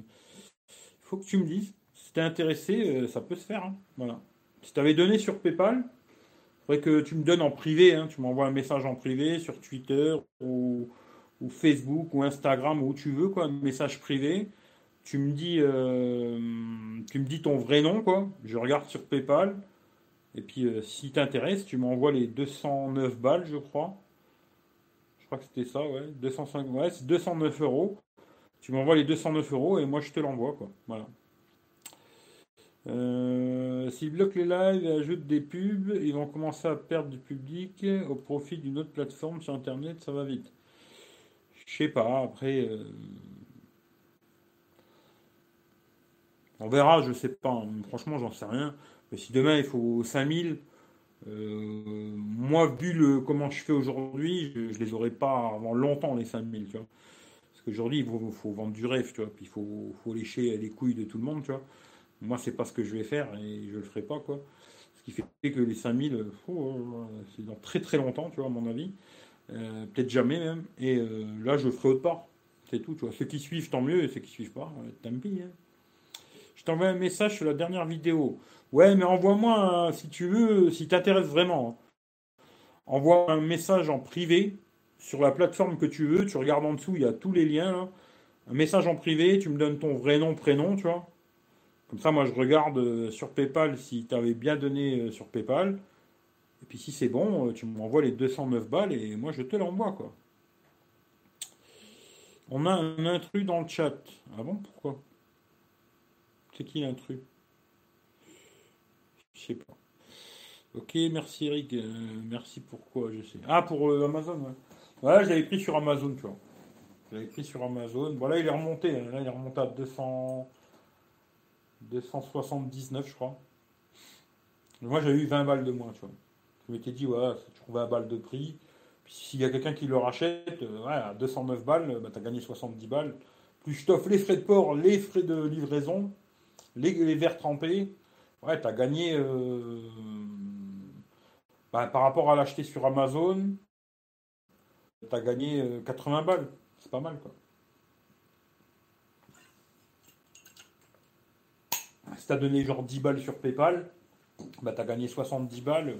il faut que tu me dises. Si t'es intéressé, euh, ça peut se faire. Hein. Voilà. Si t'avais donné sur PayPal, faudrait que tu me donnes en privé. Hein. Tu m'envoies un message en privé sur Twitter ou, Facebook ou Instagram où tu veux, quoi, un message privé. Tu me dis, tu me dis ton vrai nom, quoi. Je regarde sur PayPal. Et puis, euh, si t'intéresse, tu m'envoies les 209 balles, je crois. Je crois que c'était ça, ouais. 205, ouais, c'est 209 euros. Tu m'envoies les 209 euros et moi je te l'envoie, quoi. Voilà. Euh, S'ils bloquent les lives et ajoutent des pubs, ils vont commencer à perdre du public au profit d'une autre plateforme sur Internet, ça va vite. Je sais pas, après... Euh, on verra, je sais pas. Hein. Franchement, j'en sais rien. Si demain il faut 5000, euh, moi, vu le, comment je fais aujourd'hui, je, ne les aurais pas avant longtemps, les 5000, tu vois. Parce qu'aujourd'hui, il faut, vendre du rêve, tu vois. Puis il faut, lécher les couilles de tout le monde, tu vois. Moi, c'est pas ce que je vais faire et je le ferai pas, quoi. Ce qui fait que les 5000, c'est dans très très longtemps, tu vois, à mon avis. Euh, peut-être jamais même. Et euh, là, je ferai autre part. C'est tout, tu vois. Ceux qui suivent, tant mieux, et ceux qui suivent pas, tant pis. Hein. Je t'envoie un message sur la dernière vidéo. Ouais, mais envoie-moi, si tu veux, si t'intéresse vraiment. Envoie un message en privé sur la plateforme que tu veux. Tu regardes en dessous, il y a tous les liens. Un message en privé, tu me donnes ton vrai nom, prénom, tu vois. Comme ça, moi, je regarde euh, sur PayPal si tu avais bien donné euh, sur PayPal. Et puis, si c'est bon, euh, tu m'envoies les 209 balles et moi, je te l'envoie, quoi. On a un intrus dans le chat. Ah bon, pourquoi? C'est qui l'intrus? Je sais pas. Ok, merci Eric. merci pourquoi, je sais. Ah, pour Amazon, ouais. Ouais, j'avais pris sur Amazon, tu vois. J'avais pris sur Amazon. Voilà, il est remonté. Hein. Là, il est remonté à 200. 279, je crois. Moi, j'ai eu 20 balles de moins, tu vois. Je m'étais dit, voilà, tu trouves un balle de prix. Puis s'il y a quelqu'un qui le rachète, euh, à 209 balles, bah, tu as gagné 70 balles. Plus je t'offre les frais de port, les frais de livraison, les, verres trempés. Ouais, tu as gagné euh, bah, par rapport à l'acheter sur Amazon, tu as gagné 80 euh, balles. C'est pas mal, quoi. Si t'as donné genre 10 balles sur PayPal, bah t'as gagné 70 balles.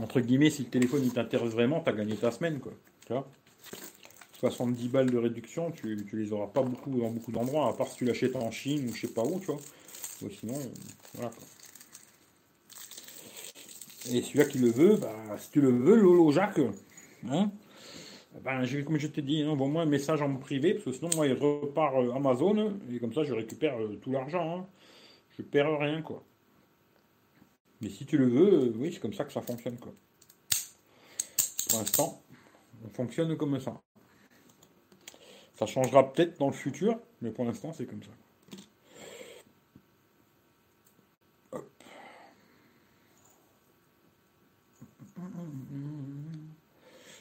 Entre guillemets, si le téléphone il t'intéresse vraiment, t'as gagné ta semaine, quoi. Tu vois? 70 balles de réduction, tu, tu les auras pas beaucoup dans beaucoup d'endroits, à part si tu l'achètes en Chine ou je sais pas où, tu vois. Sinon, voilà quoi. Et celui-là qui le veut, bah, si tu le veux, Lolo Jacques, hein, ben, comme je t'ai dit, hein, envoie-moi un message en privé, parce que sinon, moi, il repart euh, Amazon, et comme ça, je récupère euh, tout l'argent. Hein. Je perds rien, quoi. Mais si tu le veux, euh, oui, c'est comme ça que ça fonctionne, quoi. Pour l'instant, on fonctionne comme ça. Ça changera peut-être dans le futur, mais pour l'instant, c'est comme ça.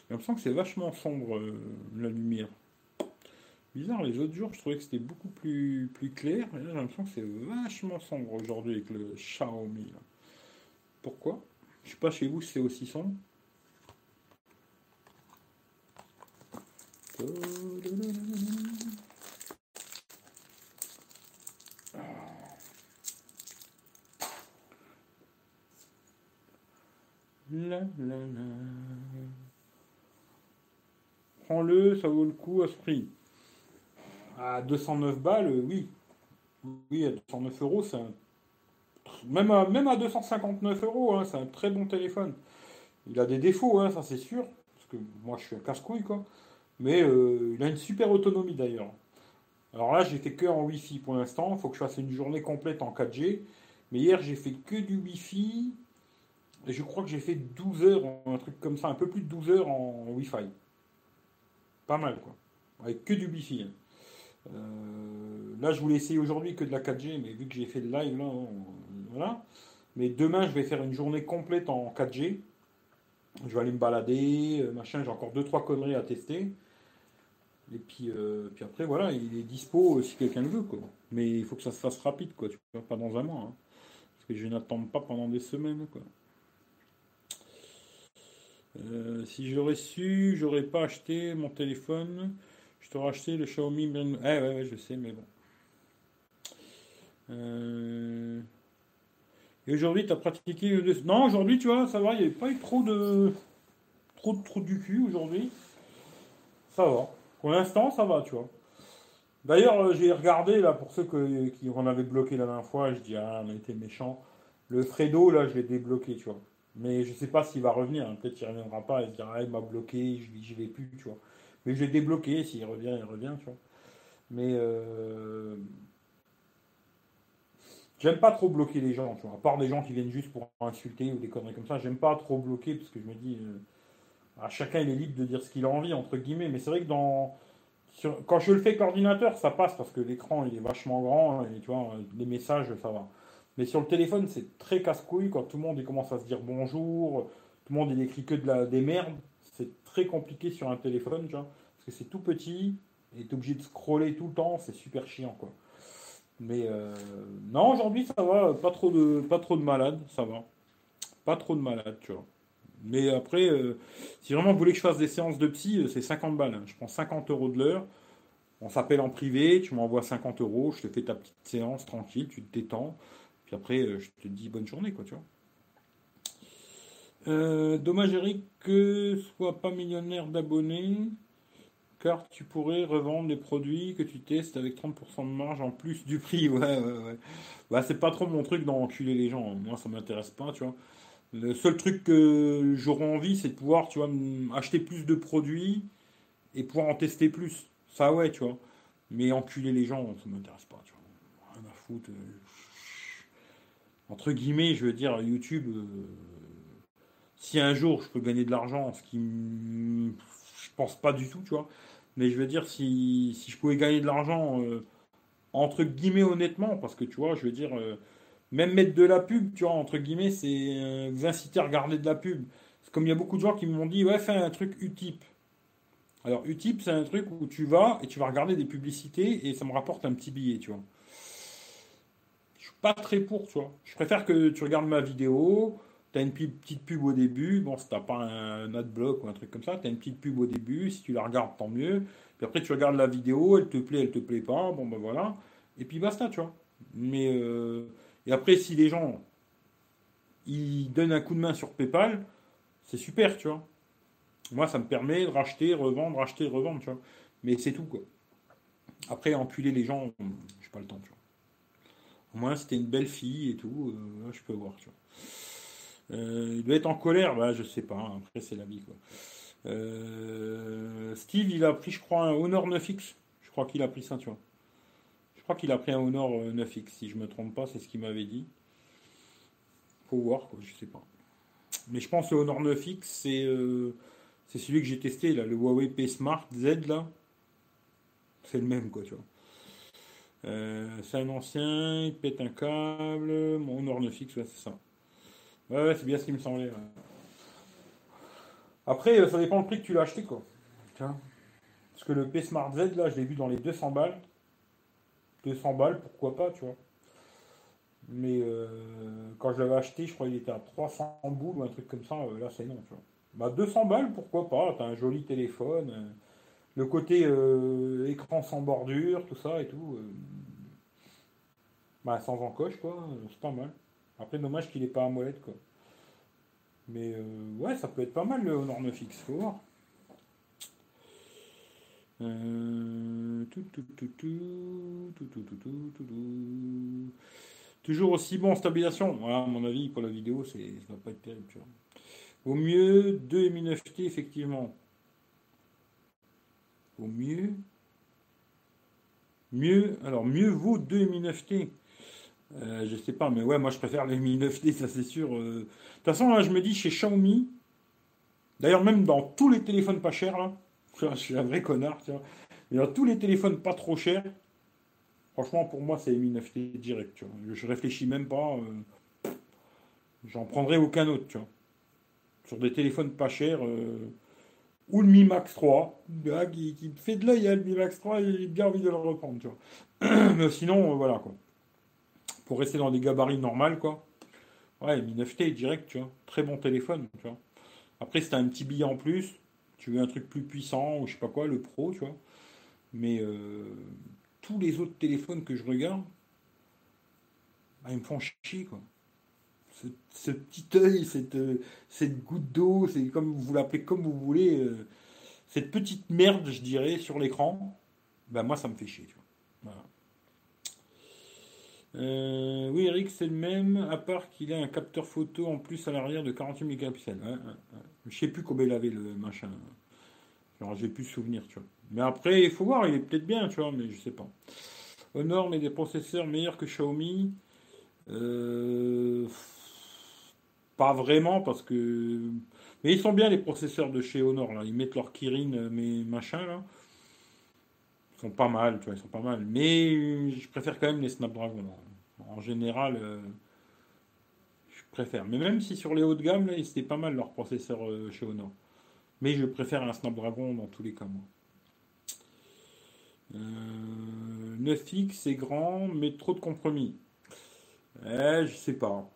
J'ai l'impression que c'est vachement sombre euh, la lumière. Bizarre, les autres jours, je trouvais que c'était beaucoup plus, plus clair. Et là, j'ai l'impression que c'est vachement sombre aujourd'hui avec le Xiaomi. Pourquoi? Je sais pas chez vous c'est aussi sombre? La, la, la prends-le, ça vaut le coup à ce prix. À 209 balles, oui. Oui, à 209 euros, c'est un... Même à, même à 259 euros, hein, c'est un très bon téléphone. Il a des défauts, hein, ça c'est sûr. Parce que moi, je suis un casse-couille, quoi. Mais euh, il a une super autonomie d'ailleurs. Alors là, j'ai fait que en Wi-Fi pour l'instant. Il faut que je fasse une journée complète en 4G. Mais hier, j'ai fait que du Wi-Fi. Et je crois que j'ai fait 12 heures, un truc comme ça, un peu plus de 12 heures en Wi-Fi. Pas mal, quoi. Avec que du Wi-Fi. Hein. Euh, là, je voulais essayer aujourd'hui que de la 4G, mais vu que j'ai fait le live, là, voilà. Mais demain, je vais faire une journée complète en 4G. Je vais aller me balader, euh, machin. J'ai encore deux trois conneries à tester. Et puis, euh, puis après, voilà, il est dispo si quelqu'un le veut, quoi. Mais il faut que ça se fasse rapide, quoi. Tu vois, pas dans un mois. Hein. Parce que je n'attends pas pendant des semaines, quoi. Euh, si j'aurais su, j'aurais pas acheté mon téléphone. Je t'aurais acheté le Xiaomi. Eh ouais, ouais, je sais, mais bon. Euh, et aujourd'hui, tu as pratiqué le. Non, aujourd'hui, tu vois, ça va, il n'y avait pas eu trop de. Trop de trop du cul aujourd'hui. Ça va. Pour l'instant, ça va, tu vois. D'ailleurs, euh, j'ai regardé, là, pour ceux qui en avaient bloqué la dernière fois, je dis, ah, on a méchant. Le Fredo, là, je l'ai débloqué, tu vois. Mais je ne sais pas s'il va revenir. Hein. Peut-être qu'il ne reviendra pas et se dira, ah, il m'a bloqué, je vais plus, tu vois. Mais je l'ai débloqué, s'il revient, il revient, tu vois. Mais euh, J'aime pas trop bloquer les gens, tu vois. À part des gens qui viennent juste pour insulter ou des conneries comme ça, j'aime pas trop bloquer parce que je me dis, à euh, chacun il est libre de dire ce qu'il a envie entre guillemets. Mais c'est vrai que dans quand je le fais avec l'ordinateur, ça passe parce que l'écran il est vachement grand et tu vois les messages ça va. Mais sur le téléphone, c'est très casse-couille quand tout le monde commence à se dire bonjour, tout le monde il écrit que de la des merdes. C'est très compliqué sur un téléphone, tu vois, parce que c'est tout petit et t'es obligé de scroller tout le temps, c'est super chiant quoi. Mais euh, non, aujourd'hui ça va, pas trop de pas trop de malades, ça va. Pas trop de malades, tu vois. Mais après, euh, si vraiment vous voulez que je fasse des séances de psy, euh, c'est 50 balles. Hein. Je prends 50 euros de l'heure. On s'appelle en privé, tu m'envoies 50 euros, je te fais ta petite séance tranquille, tu te détends. Puis après, je te dis bonne journée, quoi, tu vois. dommage, Eric, que soit pas millionnaire d'abonnés car tu pourrais revendre les produits que tu testes avec 30% de marge en plus du prix. [laughs] Ouais, ouais, ouais. Bah, c'est pas trop mon truc d'enculer les gens. Moi, ça m'intéresse pas, tu vois. Le seul truc que j'aurais envie, c'est de pouvoir, tu vois, acheter plus de produits et pouvoir en tester plus. Ça, ouais, tu vois. Mais enculer les gens, ça m'intéresse pas, tu vois. Rien à foutre. Entre guillemets, je veux dire, YouTube, euh, si un jour je peux gagner de l'argent, ce qui je pense pas du tout, tu vois. Mais je veux dire, si, je pouvais gagner de l'argent, euh, entre guillemets, honnêtement, parce que tu vois, je veux dire, euh, même mettre de la pub, tu vois, entre guillemets, c'est vous inciter à regarder de la pub. C'est comme il y a beaucoup de gens qui m'ont dit, ouais, fais un truc Utip. Alors, Utip, c'est un truc où tu vas et tu vas regarder des publicités et ça me rapporte un petit billet, tu vois. Pas très pour, tu vois. Je préfère que tu regardes ma vidéo, tu as une petite pub au début, bon, si tu pas un adblock ou un truc comme ça, tu as une petite pub au début, si tu la regardes, tant mieux. Puis après, tu regardes la vidéo, elle te plaît, elle te plaît pas, bon ben voilà. Et puis basta, tu vois. Mais, euh, et après, si les gens, ils donnent un coup de main sur PayPal, c'est super, tu vois. Moi, ça me permet de racheter, revendre, racheter, revendre, tu vois. Mais c'est tout, quoi. Après, empuler les gens, j'ai pas le temps, tu vois. Au moins, c'était une belle fille et tout, euh, je peux voir, tu vois. Euh, il doit être en colère, bah, je sais pas, hein. après c'est la vie. Quoi. Euh, Steve, il a pris, je crois, un Honor 9X. Je crois qu'il a pris ça, tu vois. Je crois qu'il a pris un Honor 9X, euh, si je me trompe pas, c'est ce qu'il m'avait dit. Faut voir, quoi, je sais pas. Mais je pense que le Honor 9X, c'est c'est celui que j'ai testé, là, le Huawei P Smart Z, là. C'est le même, quoi, tu vois. C'est un ancien, il pète un câble. Mon 9X, ouais, c'est ça. Ouais, c'est bien ce qui me semblait. Après, euh, ça dépend le prix que tu l'as acheté, quoi. Tiens. Parce que le P Smart Z, là, je l'ai vu dans les 200 balles. 200 balles, pourquoi pas, tu vois. Mais euh, quand je l'avais acheté, je crois qu'il était à 300 boules ou un truc comme ça. Euh, là, c'est non, tu vois. Bah, 200 balles, pourquoi pas. T'as un joli téléphone. Le côté écran sans bordure, tout ça et tout. bah, sans encoche, quoi. C'est pas mal. Après, dommage qu'il n'ait pas à molette, quoi. Mais euh, ouais, ça peut être pas mal le Honor 9X, faut voir. Toujours aussi bon en stabilisation. Voilà, à mon avis, pour la vidéo, c'est, ça va pas être terrible. Tu vois. Au mieux, 2 Mi 9T, effectivement. Mieux. Mieux, alors mieux vaut 2 Mi 9T. Euh, je sais pas, mais ouais, moi je préfère les Mi 9T, [laughs] ça c'est sûr. Euh. De toute façon, là, je me dis chez Xiaomi, d'ailleurs, même dans tous les téléphones pas chers, là, [laughs] je suis un vrai connard, tu vois, mais dans tous les téléphones pas trop chers, franchement, pour moi, c'est Mi 9T direct, tu vois. Je réfléchis même pas, euh, j'en prendrai aucun autre, tu vois. Sur des téléphones pas chers, ou le Mi Max 3, qui, fait de l'œil, hein, le Mi Max 3, j'ai bien envie de le reprendre, tu vois. [clears throat] mais sinon, voilà, quoi pour rester dans des gabarits normales, quoi. Ouais, Mi 9T direct, tu vois. Très bon téléphone, tu vois. Après, si t'as un petit billet en plus, tu veux un truc plus puissant ou je sais pas quoi, le Pro, tu vois. Mais euh, tous les autres téléphones que je regarde, bah, ils me font chier, quoi. Ce, petit œil, cette, euh, cette goutte d'eau, c'est comme vous l'appelez comme vous voulez, euh, cette petite merde, je dirais, sur l'écran, ben moi ça me fait chier. Euh, oui, Eric, c'est le même, à part qu'il a un capteur photo en plus à l'arrière de 48 mégapixels. Je ne Je sais plus combien il avait le machin. Genre, j'ai plus souvenir, tu vois. Mais après, il faut voir, il est peut-être bien, tu vois, mais je sais pas. Honor, mais des processeurs meilleurs que Xiaomi. Pas vraiment parce que. Mais ils sont bien les processeurs de chez Honor là. Ils mettent leur Kirin, euh, mes machins là. Ils sont pas mal, tu vois, ils sont pas mal. Mais je préfère quand même les Snapdragon. En général, euh, je préfère. Mais même si sur les hauts de gamme, là, c'était pas mal leur processeur chez Honor. Mais je préfère un Snapdragon dans tous les cas, moi. 9X, c'est grand, mais trop de compromis. Eh, je sais pas.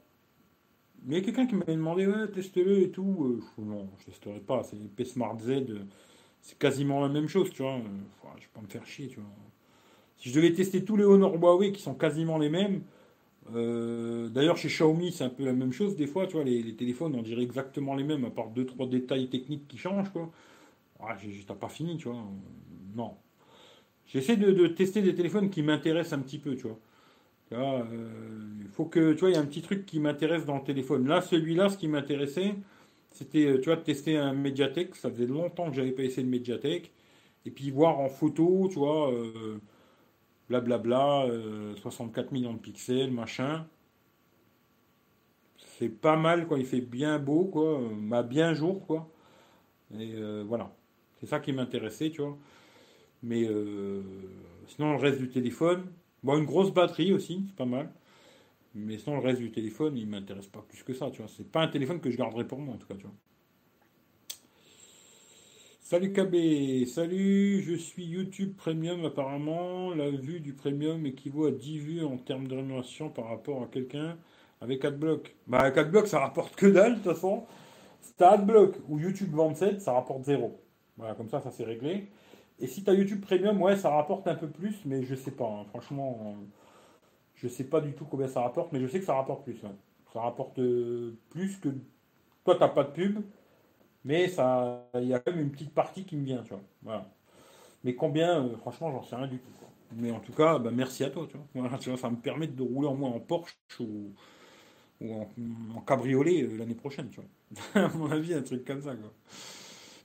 Mais il y a quelqu'un qui m'avait demandé, ouais, teste-le et tout. Euh, non, je testerai pas. C'est P Smart Z, c'est quasiment la même chose, tu vois. Enfin, je vais pas me faire chier, tu vois. Si je devais tester tous les Honor Huawei qui sont quasiment les mêmes, euh, d'ailleurs chez Xiaomi c'est un peu la même chose des fois, tu vois, les, téléphones on dirait exactement les mêmes, à part deux trois détails techniques qui changent, quoi. Ah, t'as pas fini, tu vois. Non. J'essaie de, tester des téléphones qui m'intéressent un petit peu, tu vois. Euh, il faut que, tu vois, il y a un petit truc qui m'intéresse dans le téléphone. Là, celui-là, ce qui m'intéressait, c'était, euh, tu vois, de tester un Mediatek. Ça faisait longtemps que j'avais pas essayé le Mediatek. Et puis voir en photo, tu vois, euh, blablabla, 64 millions de pixels, machin. C'est pas mal, quoi. Il fait bien beau, quoi. M'a bien jour, quoi. Et voilà. C'est ça qui m'intéressait, tu vois. Mais sinon, le reste du téléphone, Bon, une grosse batterie aussi, c'est pas mal. Mais sinon, le reste du téléphone, il m'intéresse pas plus que ça, tu vois. C'est pas un téléphone que je garderai pour moi, en tout cas, tu vois. Salut KB, salut, je suis YouTube Premium apparemment. La vue du Premium équivaut à 10 vues en termes de rémunération par rapport à quelqu'un avec AdBlock. Bah avec AdBlock ça rapporte que dalle de toute façon. Si t'as AdBlock ou YouTube 27, ça rapporte zéro. Voilà, comme ça, ça s'est réglé. Et si tu as YouTube Premium, ouais, ça rapporte un peu plus, mais je sais pas. Hein. Franchement, euh, je sais pas du tout combien ça rapporte, mais je sais que ça rapporte plus. Ça rapporte euh, plus que. Toi, t'as pas de pub, mais ça, il y a quand même une petite partie qui me vient, tu vois. Voilà. Mais combien, euh, franchement, j'en sais rien du tout. Mais en tout cas, bah, merci à toi, tu vois. [laughs] Ça me permet de rouler en moins en Porsche ou, en, cabriolet l'année prochaine, tu vois. [laughs] à mon avis, un truc comme ça, quoi.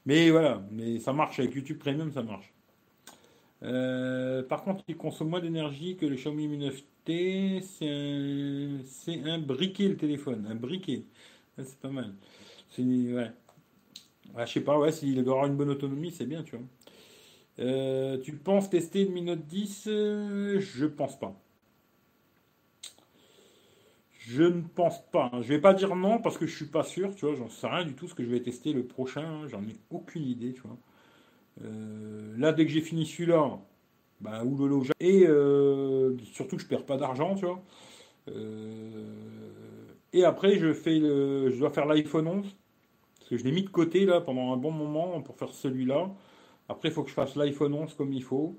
Mais voilà, mais ça marche avec YouTube Premium, ça marche. Euh, par contre, il consomme moins d'énergie que le Xiaomi Mi 9T. C'est un, briquet le téléphone, un briquet. C'est pas mal. Ouais. je sais pas, ouais, s'il aura une bonne autonomie, c'est bien, tu vois. Euh, tu penses tester le Mi Note 10 Je pense pas. Je ne pense pas. Je vais pas dire non parce que je suis pas sûr, tu vois, j'en sais rien du tout ce que je vais tester le prochain, j'en ai aucune idée, tu vois. Euh, là, dès que j'ai fini celui-là, bah oulolo, et euh, surtout que je perds pas d'argent, tu vois. Euh, et après, je fais le, je dois faire l'iPhone 11 parce que je l'ai mis de côté là pendant un bon moment pour faire celui-là. Après, il faut que je fasse l'iPhone 11 comme il faut.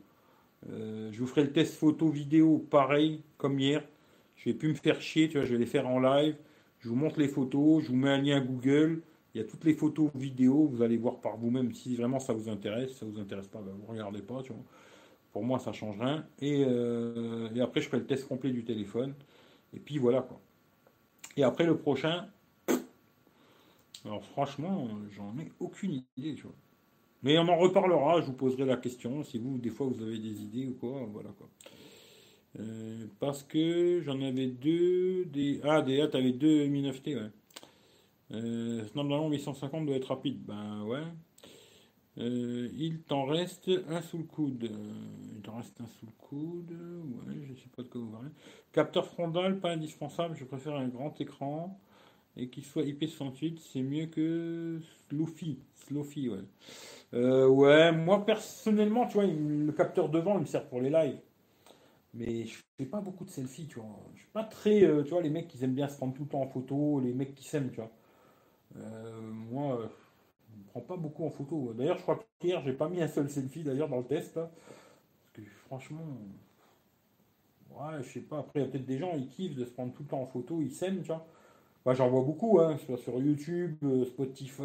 je vous ferai le test photo vidéo pareil comme hier. Je vais plus me faire chier, tu vois, je vais les faire en live. Je vous montre les photos, je vous mets un lien Google. Il y a toutes les photos vidéos, vous allez voir par vous-même si vraiment ça vous intéresse. Si ça vous intéresse pas, ben vous regardez pas, tu vois. Pour moi, ça change rien. Et, euh, et, après, je fais le test complet du téléphone. Et puis voilà quoi. Et après, le prochain. [coughs] Alors franchement, j'en ai aucune idée, tu vois. Mais on en reparlera, je vous poserai la question. Si vous, des fois, vous avez des idées ou quoi, voilà quoi. Euh, parce que j'en avais deux. Des... Ah, ah, t'avais deux Mi 9T, ouais. Euh, normalement, 850 doit être rapide. Ben ouais. Euh, il t'en reste un sous le coude. Euh, il t'en reste un sous le coude. Ouais, je sais pas de quoi vous parlez. Capteur frontal, pas indispensable. Je préfère un grand écran et qu'il soit IP68. C'est mieux que Sloofy. Sloofy, ouais. ouais, moi personnellement, tu vois, le capteur devant, il me sert pour les lives mais je fais pas beaucoup de selfies, tu vois. Je suis pas très, euh, tu vois, les mecs qui aiment bien se prendre tout le temps en photo, les mecs qui s'aiment, tu vois. Euh, moi, je me prends pas beaucoup en photo. D'ailleurs, je crois qu'hier, j'ai pas mis un seul selfie d'ailleurs dans le test, parce que franchement, ouais, je sais pas. Après, il y a peut-être des gens, ils kiffent de se prendre tout le temps en photo, ils s'aiment, tu vois. Moi, j'en vois beaucoup, hein, soit sur YouTube, euh, Spotify,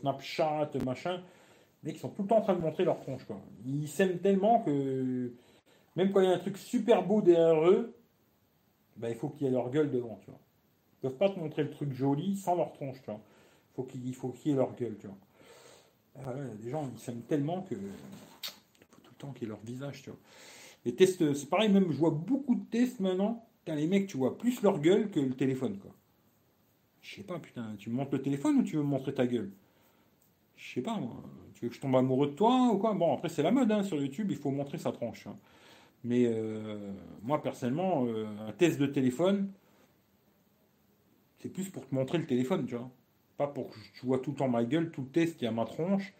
Snapchat, machin. Mecs, ils sont tout le temps en train de montrer leur tronche, quoi. Ils s'aiment tellement que même quand il y a un truc super beau derrière eux, ben, il faut qu'il y ait leur gueule devant, tu vois. Ils peuvent pas te montrer le truc joli sans leur tronche, tu vois. Faut il faut qu'il y ait leur gueule, tu vois. Voilà, les gens, ils s'aiment tellement que faut tout le temps qu'il y ait leur visage, tu vois. Les tests, c'est pareil, même je vois beaucoup de tests maintenant. les mecs, tu vois plus leur gueule que le téléphone, quoi. Je sais pas, putain, tu me montres le téléphone ou tu veux me montrer ta gueule? Je sais pas, moi. Tu veux que je tombe amoureux de toi ou quoi? Bon, après, c'est la mode, hein, sur YouTube, il faut montrer sa tronche. Hein. Mais euh, moi, personnellement, euh, un test de téléphone, c'est plus pour te montrer le téléphone, tu vois. Pas pour que tu vois tout le temps ma gueule, tout le test, il y a ma tronche.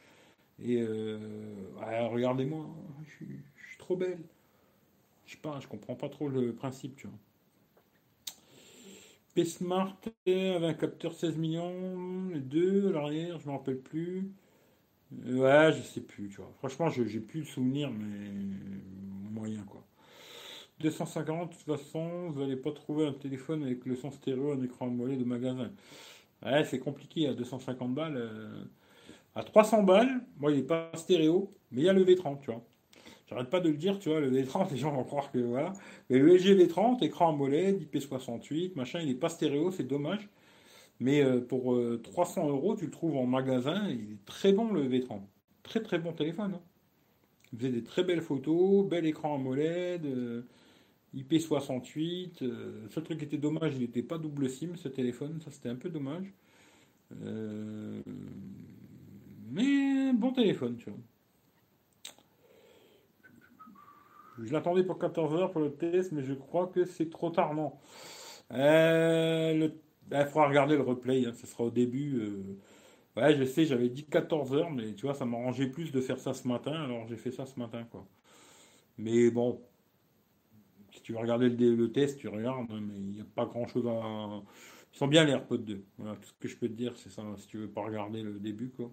Et euh, regardez-moi, je suis, trop belle. Je sais pas, je comprends pas trop le principe, tu vois. P-Smart avec un capteur 16 millions, les deux à l'arrière, je ne me rappelle plus. Ouais, je sais plus, tu vois. Franchement, j'ai plus le souvenir, mais moyen, quoi. 250, de toute façon, vous n'allez pas trouver un téléphone avec le son stéréo, un écran mollet de magasin. Ouais, c'est compliqué à 250 balles. Euh. À 300 balles, moi, il n'est pas stéréo, mais il y a le V30, tu vois. J'arrête pas de le dire, tu vois, le V30, [laughs] les gens vont croire que voilà. Mais le LG V30, écran AMOLED, IP68, machin, il n'est pas stéréo, c'est dommage. Mais euh, pour 300 euh, euros, tu le trouves en magasin, il est très bon le V30. Très très bon téléphone. Hein. Il faisait des très belles photos, bel écran AMOLED, euh, IP68. le seul truc était dommage, il n'était pas double SIM ce téléphone, ça c'était un peu dommage. mais bon téléphone, tu vois. Je l'attendais pour 14h pour le test, mais je crois que c'est trop tard, non. Euh, il ben, faudra regarder le replay, hein, ce sera au début. Euh. Ouais, je sais, j'avais dit 14h, mais tu vois, ça m'arrangeait plus de faire ça ce matin, alors j'ai fait ça ce matin, quoi. Mais bon, si tu veux regarder le, test, tu regardes, hein, mais il n'y a pas grand chose à. Ils sont bien les AirPods 2. Voilà, tout ce que je peux te dire, c'est ça, si tu veux pas regarder le début, quoi.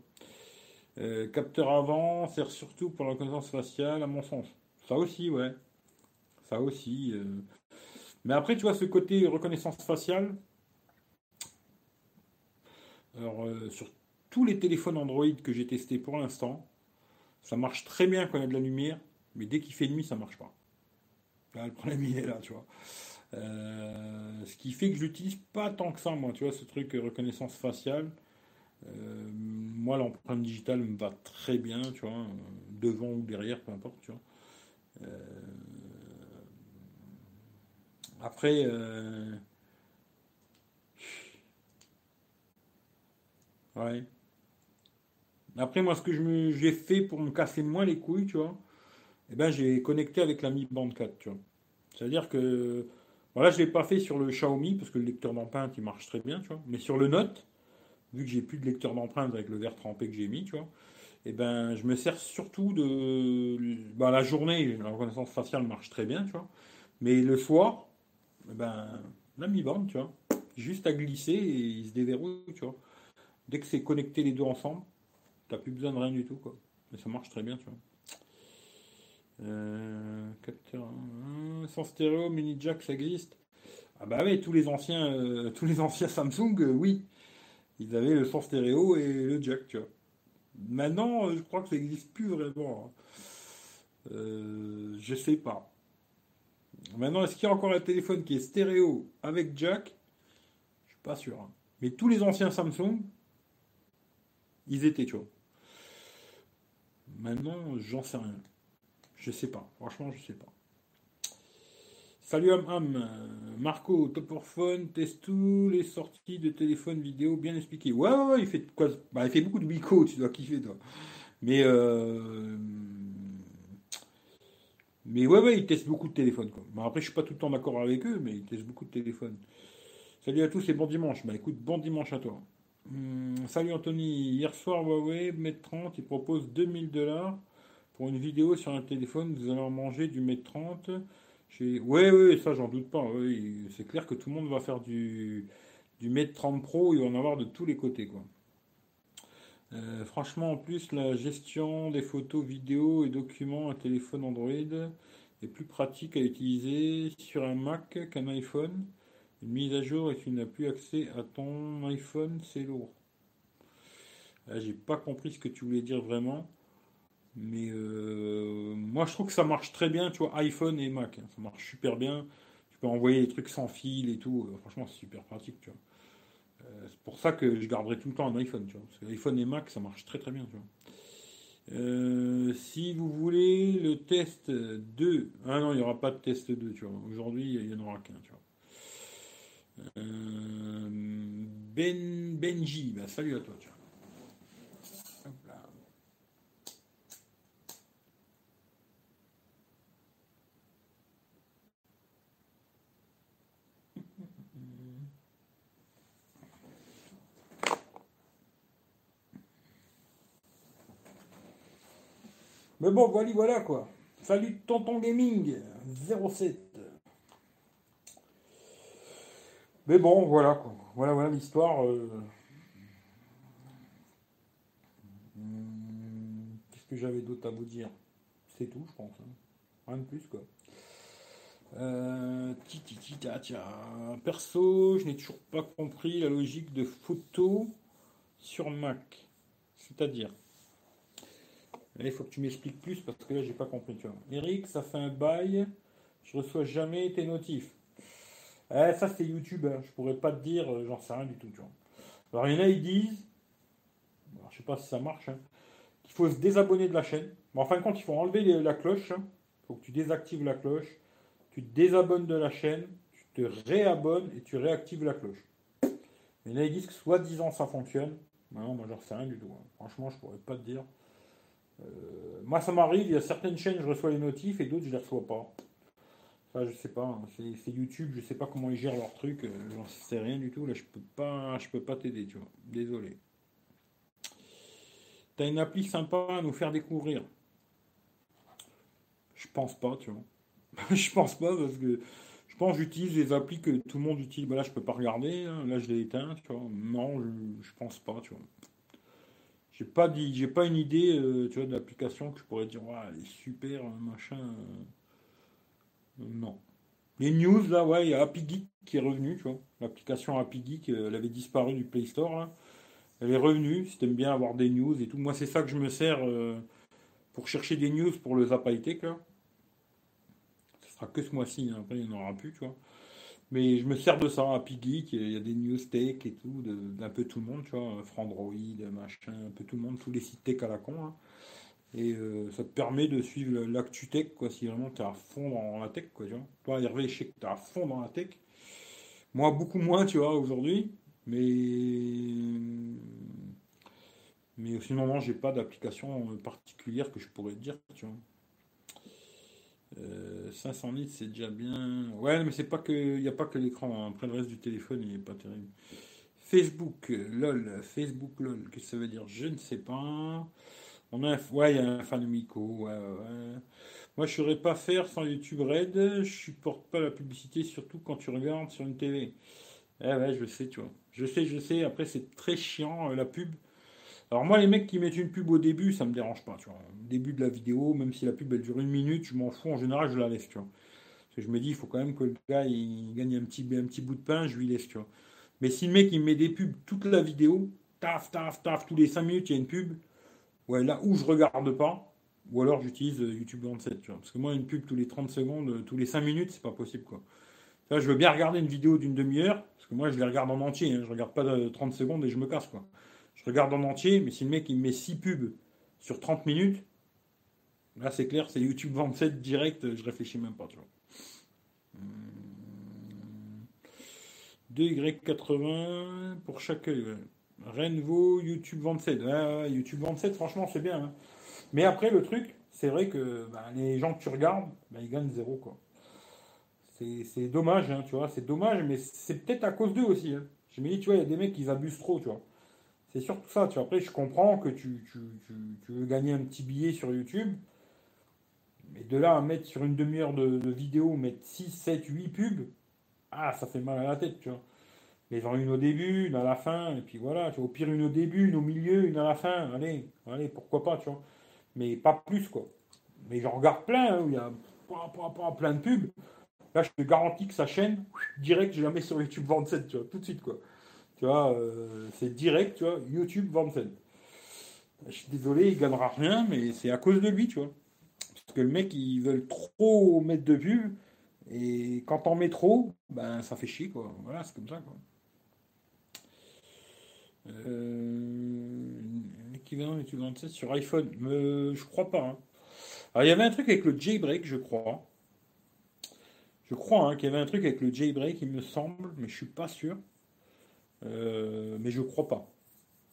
Euh, capteur avant sert surtout pour la reconnaissance faciale, à mon sens. Ça aussi, ouais. Ça aussi. Euh. Mais après, tu vois, ce côté reconnaissance faciale, alors, euh, sur tous les téléphones Android que j'ai testés pour l'instant, ça marche très bien quand il y a de la lumière, mais dès qu'il fait nuit, ça marche pas. Le problème, il est là, tu vois. Euh, ce qui fait que je l'utilise pas tant que ça, moi, tu vois, ce truc reconnaissance faciale. moi, l'empreinte digitale me va très bien, tu vois, devant ou derrière, peu importe, tu vois. Euh, après, ouais. Après, moi, ce que j'ai fait pour me casser moins les couilles, tu vois, eh ben, j'ai connecté avec la Mi Band 4, tu vois. C'est-à-dire que, voilà, je l'ai pas fait sur le Xiaomi, parce que le lecteur d'empreinte, il marche très bien, tu vois. Mais sur le Note, vu que j'ai plus de lecteur d'empreinte avec le verre trempé que j'ai mis, tu vois, eh ben, je me sers surtout de. Bah, la journée, la reconnaissance faciale marche très bien, tu vois. Mais le soir, eh ben, la mi-bande, tu vois. Juste à glisser et il se déverrouille, tu vois. Dès que c'est connecté les deux ensemble, t'as plus besoin de rien du tout, quoi. Mais ça marche très bien, tu vois. Euh, sans stéréo, mini jack, ça existe. Ah bah oui, tous les anciens, euh, tous les anciens Samsung, euh, oui, ils avaient le son stéréo et le jack, tu vois. Maintenant, je crois que ça n'existe plus vraiment. Hein. Je sais pas. Maintenant, est-ce qu'il y a encore un téléphone qui est stéréo avec jack? Je suis pas sûr. Hein. Mais tous les anciens Samsung, ils étaient, tu vois. Maintenant, j'en sais rien. Je sais pas. Franchement, je sais pas. Salut Am Marco, Phone teste tous les sorties de téléphone vidéo bien expliquées. Ouais, ouais, ouais, il fait quoi bah, Il fait beaucoup de bico, tu dois kiffer toi. Mais euh... mais ouais, ouais, il teste beaucoup de téléphones après, je suis pas tout le temps d'accord avec eux, mais il teste beaucoup de téléphones. Salut à tous et bon dimanche. Bah écoute, bon dimanche à toi. Hum, salut Anthony. Hier soir, Huawei Mate 30, il propose 2000 dollars pour une vidéo sur un téléphone. Vous allez en manger du Mate 30. Oui, oui, ça j'en doute pas. C'est clair que tout le monde va faire du, du Mate 30 Pro, il va en avoir de tous les côtés. Quoi. Euh, franchement, en plus, la gestion des photos, vidéos et documents à téléphone Android est plus pratique à utiliser sur un Mac qu'un iPhone. Une mise à jour et tu n'as plus accès à ton iPhone, c'est lourd. Euh, j'ai pas compris ce que tu voulais dire vraiment. Mais euh, moi, je trouve que ça marche très bien, tu vois, iPhone et Mac. Hein. ça marche super bien. Tu peux envoyer des trucs sans fil et tout. Euh, franchement, c'est super pratique, tu vois. Euh, c'est pour ça que je garderai tout le temps un iPhone, tu vois. Parce que iPhone et Mac, ça marche très très bien, tu vois. si vous voulez le test 2, ah non, il n'y aura pas de test 2, tu vois. Aujourd'hui, il n'y en aura qu'un, tu vois. Euh, ben Benji, bah, salut à toi. Tiens. Mais bon, voilà, voilà quoi. Salut Tonton Gaming 07. Mais bon, voilà quoi. Voilà, voilà l'histoire. euh. Hmm, Qu'est-ce que j'avais d'autre à vous dire? C'est tout, je pense. hein. Rien de plus quoi. Euh, ti, ti, ti, ta, tia. Perso, je n'ai toujours pas compris la logique de photo sur Mac. C'est-à-dire. Là, il faut que tu m'expliques plus parce que là, j'ai pas compris. Eric, ça fait un bail. Je reçois jamais tes notifs. Eh, ça, c'est YouTube. Hein. Je pourrais pas te dire, euh, j'en sais rien du tout. Tu vois. Alors, il y en a, ils disent, alors, je sais pas si ça marche, hein, qu'il faut se désabonner de la chaîne. Mais en fin de compte, il faut enlever la cloche. Il faut que tu désactives la cloche. Tu te désabonnes de la chaîne. Tu te réabonnes et tu réactives la cloche. Mais là, ils disent que soi-disant ça fonctionne. Non, moi, j'en sais rien du tout. hein. Franchement, je pourrais pas te dire. Euh, moi, ça m'arrive, il y a certaines chaînes, je reçois les notifs et d'autres, je les reçois pas. Ça, je sais pas. hein. C'est YouTube, je sais pas comment ils gèrent leur truc. euh, J'en sais rien du tout. Là, je peux pas, je peux pas t'aider, tu vois. Désolé. T'as une appli sympa à nous faire découvrir. Je pense pas, tu vois. [laughs] je pense pas parce que je pense j'utilise les applis que tout le monde utilise. Bah là, je peux pas regarder. hein. Là, je l'ai éteint, tu vois. Non, je, pense pas, tu vois. J'ai pas dit, j'ai pas une idée, euh, tu vois, d'application que je pourrais dire, ouais, elle est super, machin. euh. Non. Les news, là, ouais, il y a Happy Geek qui est revenu, tu vois. L'application Happy Geek, euh, elle avait disparu du Play Store. Elle est revenue, si t'aimes bien avoir des news et tout. Moi, c'est ça que je me sers euh, pour chercher des news pour le Zap High là. Ce sera que ce mois-ci, hein. après, il n'y en aura plus, tu vois. Mais je me sers de ça, Happy Geek, il y a des news tech et tout, d'un peu tout le monde, tu vois, Frandroid, machin, un peu tout le monde, tous les sites tech à la con. hein. Et euh, ça te permet de suivre l'actu tech, quoi, si vraiment tu es à fond dans la tech, quoi, tu vois. Toi, Hervé, je sais que tu es à fond dans la tech. Moi, beaucoup moins, tu vois, aujourd'hui. Mais. Mais sinon, non, j'ai pas d'application particulière que je pourrais te dire, tu vois. Euh, 500 litres, c'est déjà bien. Ouais, mais c'est pas que, il n'y a pas que l'écran. hein. Après, le reste du téléphone, il est pas terrible. Facebook, euh, lol, Facebook, lol, qu'est-ce que ça veut dire? Je ne sais pas. On a ouais, il y a un fan de Miko, ouais, ouais. Moi, je ne saurais pas faire sans YouTube Red. Je supporte pas la publicité, surtout quand tu regardes sur une télé. Eh ouais, je sais, tu vois. Je sais, je sais. Après, c'est très chiant, euh, la pub. Alors moi, les mecs qui mettent une pub au début, ça me dérange pas. Au début de la vidéo, même si la pub elle dure une minute, je m'en fous. En général, je la laisse, tu vois. Parce que je me dis, il faut quand même que le gars gagne un petit, bout de pain, je lui laisse, tu vois. Mais si le mec il me met des pubs toute la vidéo, taf, taf, taf, tous les 5 minutes, il y a une pub, ouais, là où je regarde pas, ou alors j'utilise euh, YouTube 27, tu vois. Parce que moi, une pub tous les 30 secondes, euh, tous les 5 minutes, c'est pas possible, quoi. Je veux bien regarder une vidéo d'une demi-heure, parce que moi, je les regarde en entier, hein. je regarde pas de 30 secondes et je me casse, quoi. Je regarde en entier, mais si le mec il me met 6 pubs sur 30 minutes, là c'est clair, c'est YouTube 27 direct, je réfléchis même pas, tu vois. Hum, 2Y80 pour chaque œil. Renvo, YouTube 27. Ouais, ouais, YouTube 27, franchement, c'est bien. hein. Mais après, le truc, c'est vrai que bah, les gens que tu regardes, bah, ils gagnent zéro, quoi. C'est dommage, hein, tu vois, c'est dommage, mais c'est peut-être à cause d'eux aussi. hein. Je me dis, tu vois, il y a des mecs qui abusent trop, tu vois. C'est surtout ça, tu vois. Après, je comprends que tu, veux gagner un petit billet sur YouTube, mais de là à mettre sur une demi-heure de, de vidéo, mettre 6, 7, 8 pubs, ah, ça fait mal à la tête, tu vois. Les gens, une au début, une à la fin, et puis voilà, tu vois. Au pire, une au début, une au milieu, une à la fin, allez, allez, pourquoi pas, tu vois. Mais pas plus, quoi. Mais j'en regarde plein, hein, où il y a plein, de pubs. Là, je te garantis que sa chaîne, direct, mets sur YouTube 27, tu vois, tout de suite, quoi. Tu vois, euh, c'est direct, tu vois, YouTube 27. Je suis désolé, il gagnera rien, mais c'est à cause de lui, tu vois. Parce que le mec, ils veulent trop mettre de pub, et quand t'en mets trop, ben ça fait chier, quoi. Voilà, c'est comme ça, quoi. Euh, L'équivalent YouTube 27 sur iPhone, Euh, je crois pas. hein. Alors, il y avait un truc avec le jailbreak, je crois. Je crois hein, qu'il y avait un truc avec le jailbreak, il me semble, mais je suis pas sûr. Euh, mais je crois pas.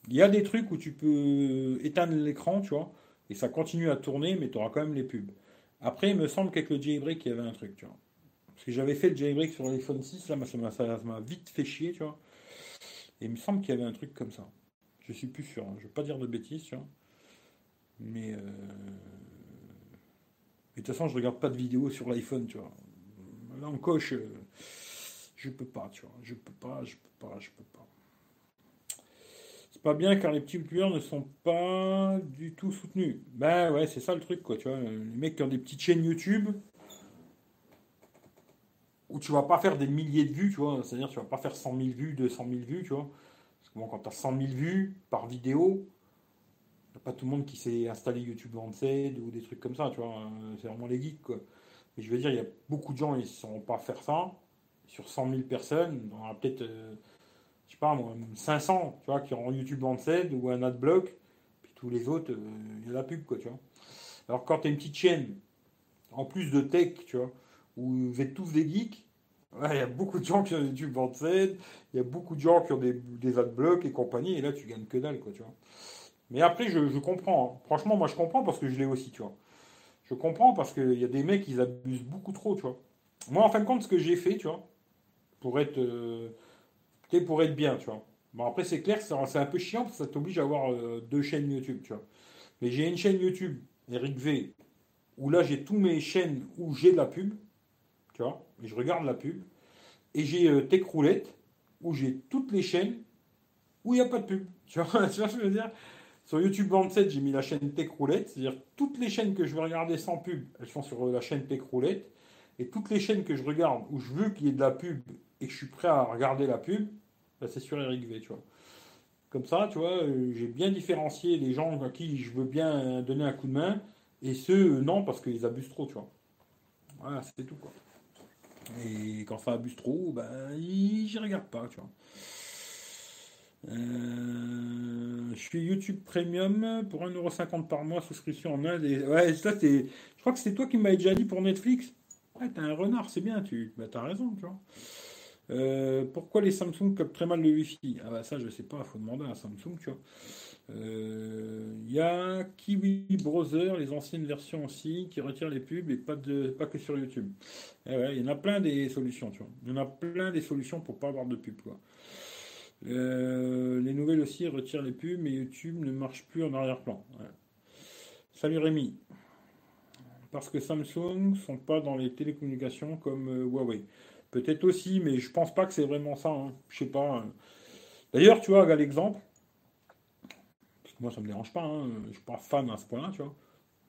Il y a des trucs où tu peux éteindre l'écran, tu vois, et ça continue à tourner, mais tu auras quand même les pubs. Après, il me semble qu'avec le jailbreak, il y avait un truc, tu vois. Parce que j'avais fait le jailbreak sur l'iPhone 6, là, ça m'a vite fait chier, tu vois. Et il me semble qu'il y avait un truc comme ça. Je suis plus sûr, hein. je ne veux pas dire de bêtises. Mais. Euh... de toute façon, je regarde pas de vidéos sur l'iPhone, tu vois. Là, on coche. Je peux pas, tu vois. Je peux pas, je peux pas, je peux pas. C'est pas bien car les petits youtubeurs ne sont pas du tout soutenus. Ben ouais, c'est ça le truc, quoi, tu vois. Les mecs qui ont des petites chaînes YouTube où tu vas pas faire des milliers de vues, tu vois. C'est-à-dire, tu vas pas faire 100 000 vues, 200 000 vues, tu vois. Parce que bon, quand tu as 100 000 vues par vidéo, a pas tout le monde qui s'est installé YouTube Lancet ou des trucs comme ça, tu vois. C'est vraiment les geeks, quoi. Mais je veux dire, il y a beaucoup de gens, ils ne sauront pas faire ça sur 100 000 personnes, on aura peut-être, euh, je sais pas moi, 500, tu vois, qui auront YouTube Lancet ou un adblock, puis tous les autres, euh, il y a la pub, quoi, tu vois. Alors quand tu as une petite chaîne, en plus de tech, tu vois, où vous êtes tous des geeks, il y a beaucoup de gens qui ont YouTube Lancet, il y a beaucoup de gens qui ont des, des adblocks et compagnie, et là tu gagnes que dalle, quoi, tu vois. Mais après, je, comprends. Hein. Franchement, moi, je comprends parce que je l'ai aussi, tu vois. Je comprends parce qu'il y a des mecs, ils abusent beaucoup trop, tu vois. Moi, en fin de compte, ce que j'ai fait, tu vois, pour être, euh, pour être bien, tu vois. Bon, après, c'est clair, c'est un peu chiant parce que ça t'oblige à avoir euh, deux chaînes YouTube, tu vois. Mais j'ai une chaîne YouTube, Eric V, où là, j'ai tous mes chaînes où j'ai de la pub, tu vois, et je regarde la pub. Et j'ai euh, Tech Roulette, où j'ai toutes les chaînes où il n'y a pas de pub. [laughs] Tu vois, tu vois ce que je veux dire? Sur YouTube 27, j'ai mis la chaîne Tech Roulette, c'est-à-dire toutes les chaînes que je veux regarder sans pub, elles sont sur la chaîne Tech Roulette. Et toutes les chaînes que je regarde où je veux qu'il y ait de la pub et que je suis prêt à regarder la pub, bah, c'est sur Eric V, tu vois. Comme ça, tu vois, euh, j'ai bien différencié les gens à qui je veux bien donner un coup de main et ceux, non, parce qu'ils abusent trop, tu vois. Voilà, c'est tout, quoi. Et quand ça abuse trop, ben, j'y regarde pas, tu vois. Euh, je suis YouTube Premium pour 1,50€ par mois, souscription en Inde. Ouais, ça, c'est. Je crois que c'est toi qui m'avais déjà dit pour Netflix. Ouais, t'as un renard, c'est bien, tu. Bah, t'as raison, tu vois. Euh, pourquoi les Samsung captent très mal le Wi-Fi? Ah bah ça je sais pas, faut demander à Samsung, tu vois. Il euh, y a Kiwi Browser, les anciennes versions aussi, qui retirent les pubs et pas, que sur YouTube. Il eh y en a plein des solutions, tu vois. Il y en a plein des solutions pour pas avoir de pub, quoi. Euh, les nouvelles aussi retirent les pubs, mais YouTube ne marche plus en arrière-plan. Salut Rémi. Parce que Samsung sont pas dans les télécommunications comme Huawei. Peut-être aussi, mais je pense pas que c'est vraiment ça. Hein. Je sais pas. Hein. D'ailleurs, tu vois, regarde l'exemple. Moi, ça me dérange pas. Hein. Je suis pas fan à ce point-là, tu vois.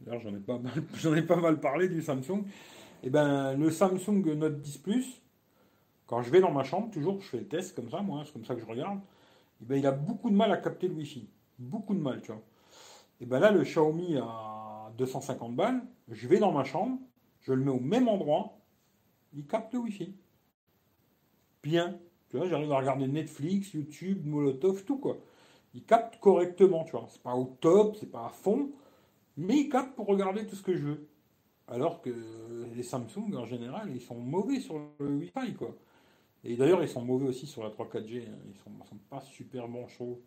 D'ailleurs, j'en ai pas mal, [laughs] ai pas mal parlé du Samsung. Et eh ben, le Samsung Note 10 Plus, quand je vais dans ma chambre, toujours, je fais le test comme ça, moi, c'est comme ça que je regarde. Et eh ben, il a beaucoup de mal à capter le Wi-Fi. Beaucoup de mal, tu vois. Et eh ben là, le Xiaomi à 250 balles, je vais dans ma chambre, je le mets au même endroit, il capte le Wi-Fi bien. Tu vois, j'arrive à regarder Netflix, YouTube, Molotov, tout quoi. Il capte correctement, tu vois. C'est pas au top, c'est pas à fond, mais il capte pour regarder tout ce que je veux. Alors que les Samsung, en général, ils sont mauvais sur le Wi-Fi, quoi. Et d'ailleurs, ils sont mauvais aussi sur la 3-4G. Hein. Ils sont, sont pas super bons, chaud.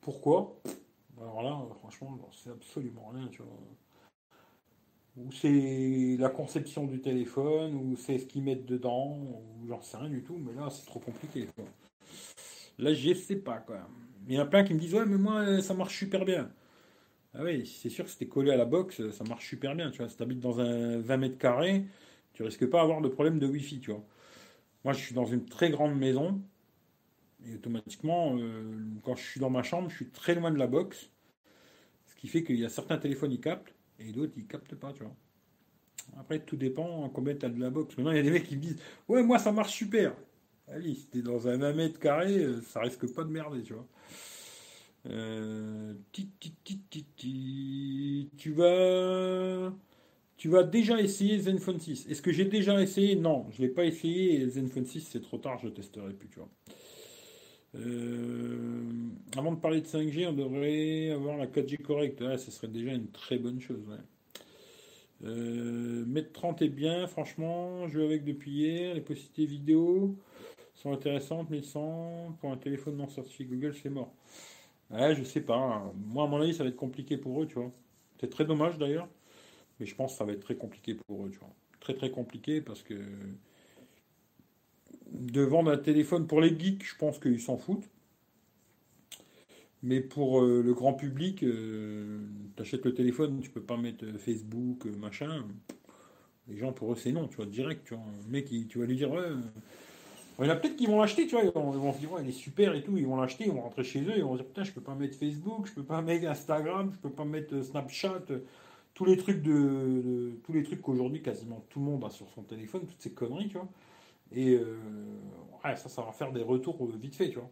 Pourquoi? Alors là, franchement, c'est absolument rien, tu vois ou c'est la conception du téléphone, ou c'est ce qu'ils mettent dedans, ou j'en sais rien du tout, mais là c'est trop compliqué. Là je sais pas quoi. Il y en a plein qui me disent ouais mais moi ça marche super bien. Ah oui, c'est sûr que si collé à la box, ça marche super bien, tu vois. Si dans un 20 mètres carrés, tu risques pas d'avoir de problème de wifi, tu vois. Moi je suis dans une très grande maison, et automatiquement, euh, quand je suis dans ma chambre, je suis très loin de la box. Ce qui fait qu'il y a certains téléphones qui captent, et d'autres, ils captent pas, tu vois. Après, tout dépend combien tu as de la box. Maintenant, il y a des mecs qui me disent Ouais, moi, ça marche super. Allez, si t'es dans un 1 mètre carré, euh, ça risque pas de merder, tu vois. Euh, tu vas. Tu vas déjà essayer Zenfone 6. Est-ce que j'ai déjà essayé? Non, je ne l'ai pas essayé. Zenfone 6, c'est trop tard, je testerai plus, tu vois. Euh, avant de parler de 5G, on devrait avoir la 4G correcte. ce serait déjà une très bonne chose. Mètre 30 est bien, franchement. Je joue avec depuis hier. Les possibilités vidéo sont intéressantes, mais sans. Pour un téléphone non certifié Google, c'est mort. Je sais pas. Moi, à mon avis, ça va être compliqué pour eux, tu vois. C'est très dommage d'ailleurs. Mais je pense que ça va être très compliqué pour eux, tu vois. Très très compliqué parce que de vendre un téléphone pour les geeks, je pense qu'ils s'en foutent. Mais pour euh, le grand public, euh, tu achètes le téléphone, tu peux pas mettre euh, Facebook, machin. Les gens, pour eux, c'est non, tu vois, direct. Tu vois. Un mec, tu vas lui dire. Il y en a peut-être qui vont l'acheter, tu vois, ils vont, se dire, ouais, il est super et tout, ils vont l'acheter, ils vont rentrer chez eux, ils vont dire, putain, je peux pas mettre Facebook, je peux pas mettre Instagram, je peux pas mettre Snapchat, tous les trucs de, tous les trucs qu'aujourd'hui quasiment tout le monde a sur son téléphone, toutes ces conneries, tu vois. Et ouais, ça, ça va faire des retours vite fait, tu vois.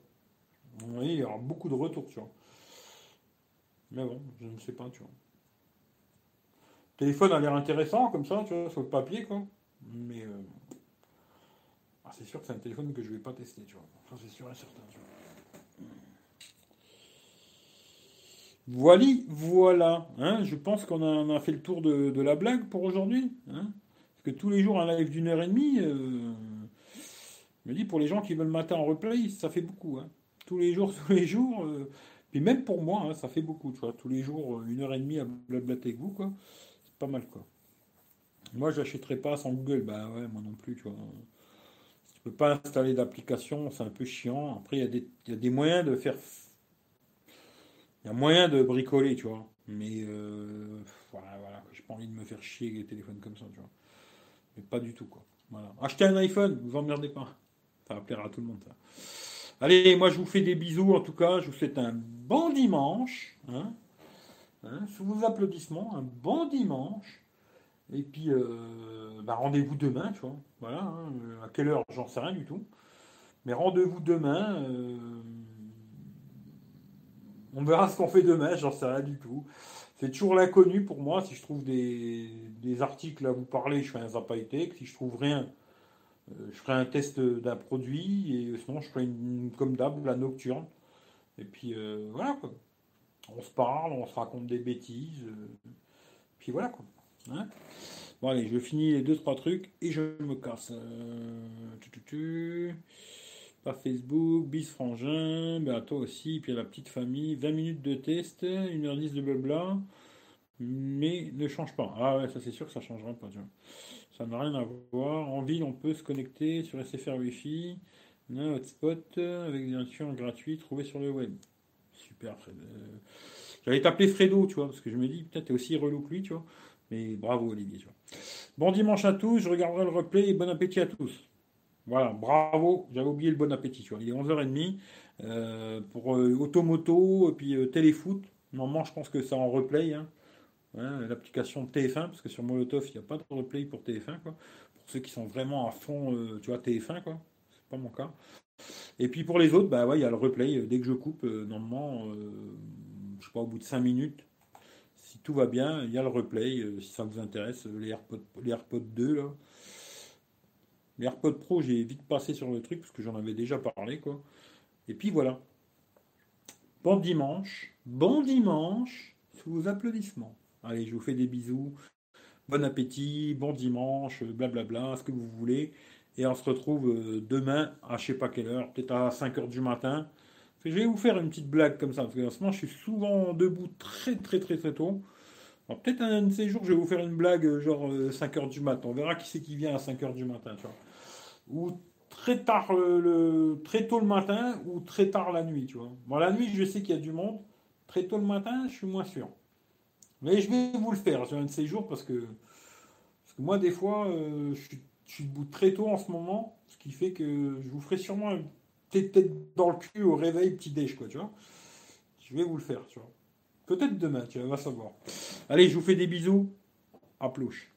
Oui, il y aura beaucoup de retours, tu vois. Mais bon, je ne sais pas, tu vois. Le téléphone a l'air intéressant, comme ça, tu vois, sur le papier, quoi. Mais euh, c'est sûr que c'est un téléphone que je ne vais pas tester, tu vois. Ça, c'est sûr et certain. Voilà, voilà. Hein, je pense qu'on a, fait le tour de, la blague pour aujourd'hui. Hein. Parce que tous les jours, un live d'une heure et demie, euh, je me dis, pour les gens qui veulent mater en replay, ça fait beaucoup. Hein tous les jours, [laughs] tous les jours. Euh, puis même pour moi, ça fait beaucoup, tu vois. Tous les jours, euh, une heure et demie à blablater avec vous, quoi. C'est pas mal, quoi. Moi, j'achèterais pas sans Google. Bah ouais, moi non plus, tu vois. Tu peux pas installer d'application, c'est un peu chiant. Après, il y, a des moyens de faire. Il y a moyen de bricoler, tu vois. Mais euh, voilà, voilà. J'ai pas envie de me faire chier avec les téléphones comme ça, tu vois. Mais pas du tout, quoi. Voilà. Achetez un iPhone, vous emmerdez pas. Ça va plaire à tout le monde, ça. Allez, moi je vous fais des bisous en tout cas. Je vous souhaite un bon dimanche. Hein, hein, sous vos applaudissements, un bon dimanche. Et puis, euh, bah, rendez-vous demain, tu vois. Voilà, hein, à quelle heure, j'en sais rien du tout. Mais rendez-vous demain. Euh, on verra ce qu'on fait demain, j'en sais rien du tout. C'est toujours l'inconnu pour moi. Si je trouve des, articles à vous parler, je fais un Zapaitech. Si je trouve rien, euh, je ferai un test d'un produit et sinon je ferai une, comme d'hab la nocturne. Et puis euh, voilà quoi. On se parle, on se raconte des bêtises. Euh, puis voilà quoi. Hein. bon allez, je finis les deux trois trucs et je me casse. Pas Facebook, bis frangin, ben toi aussi, puis la petite famille, 20 minutes de test, 1h10 de blabla, mais ne change pas. Ah ouais, ça c'est sûr que ça changera pas, tu vois. Ça n'a rien à voir. En ville, on peut se connecter sur SFR Wi-Fi. Un hotspot avec des actions gratuites trouvées sur le web. Super, Fred. Euh, j'allais t'appeler Fredo, tu vois, parce que je me dis, peut-être t'es aussi relou que lui, tu vois. Mais bravo, Olivier. Bon dimanche à tous, je regarderai le replay et bon appétit à tous. Voilà, bravo, j'avais oublié le bon appétit, tu vois. Il est 11h30 euh, pour euh, Automoto et puis Téléfoot. Normalement, je pense que c'est en replay. Hein l'application TF1, parce que sur Molotov, il n'y a pas de replay pour TF1, quoi. Pour ceux qui sont vraiment à fond, euh, tu vois, TF1, quoi. C'est pas mon cas. Et puis pour les autres, bah ouais, il y a le replay. Dès que je coupe, euh, normalement, euh, je sais pas, au bout de 5 minutes, si tout va bien, il y a le replay, si ça vous intéresse, les AirPods, les AirPods 2, là. Les AirPods Pro, j'ai vite passé sur le truc, parce que j'en avais déjà parlé, quoi. Et puis voilà. Bon dimanche, bon dimanche, sous vos applaudissements. Allez, je vous fais des bisous. Bon appétit, bon dimanche, blablabla, ce que vous voulez. Et on se retrouve euh, demain à je sais pas quelle heure, peut-être à 5 heures du matin. Je vais vous faire une petite blague comme ça, parce que en ce moment, je suis souvent debout très très très très tôt. Peut-être un de ces jours, je vais vous faire une blague euh, genre 5 euh, du matin. On verra qui c'est qui vient à 5 heures du matin. Ou très tard le, très tôt le matin ou très tard la nuit, tu vois. Bon, la nuit, je sais qu'il y a du monde. Très tôt le matin, je suis moins sûr. Mais je vais vous le faire sur un de ces jours parce que, parce que moi, des fois, euh, je, suis, debout très tôt en ce moment, ce qui fait que je vous ferai sûrement un tête dans le cul au réveil petit déj, quoi, tu vois. Je vais vous le faire, tu vois. Peut-être demain, tu vas savoir. Allez, je vous fais des bisous. À plouche.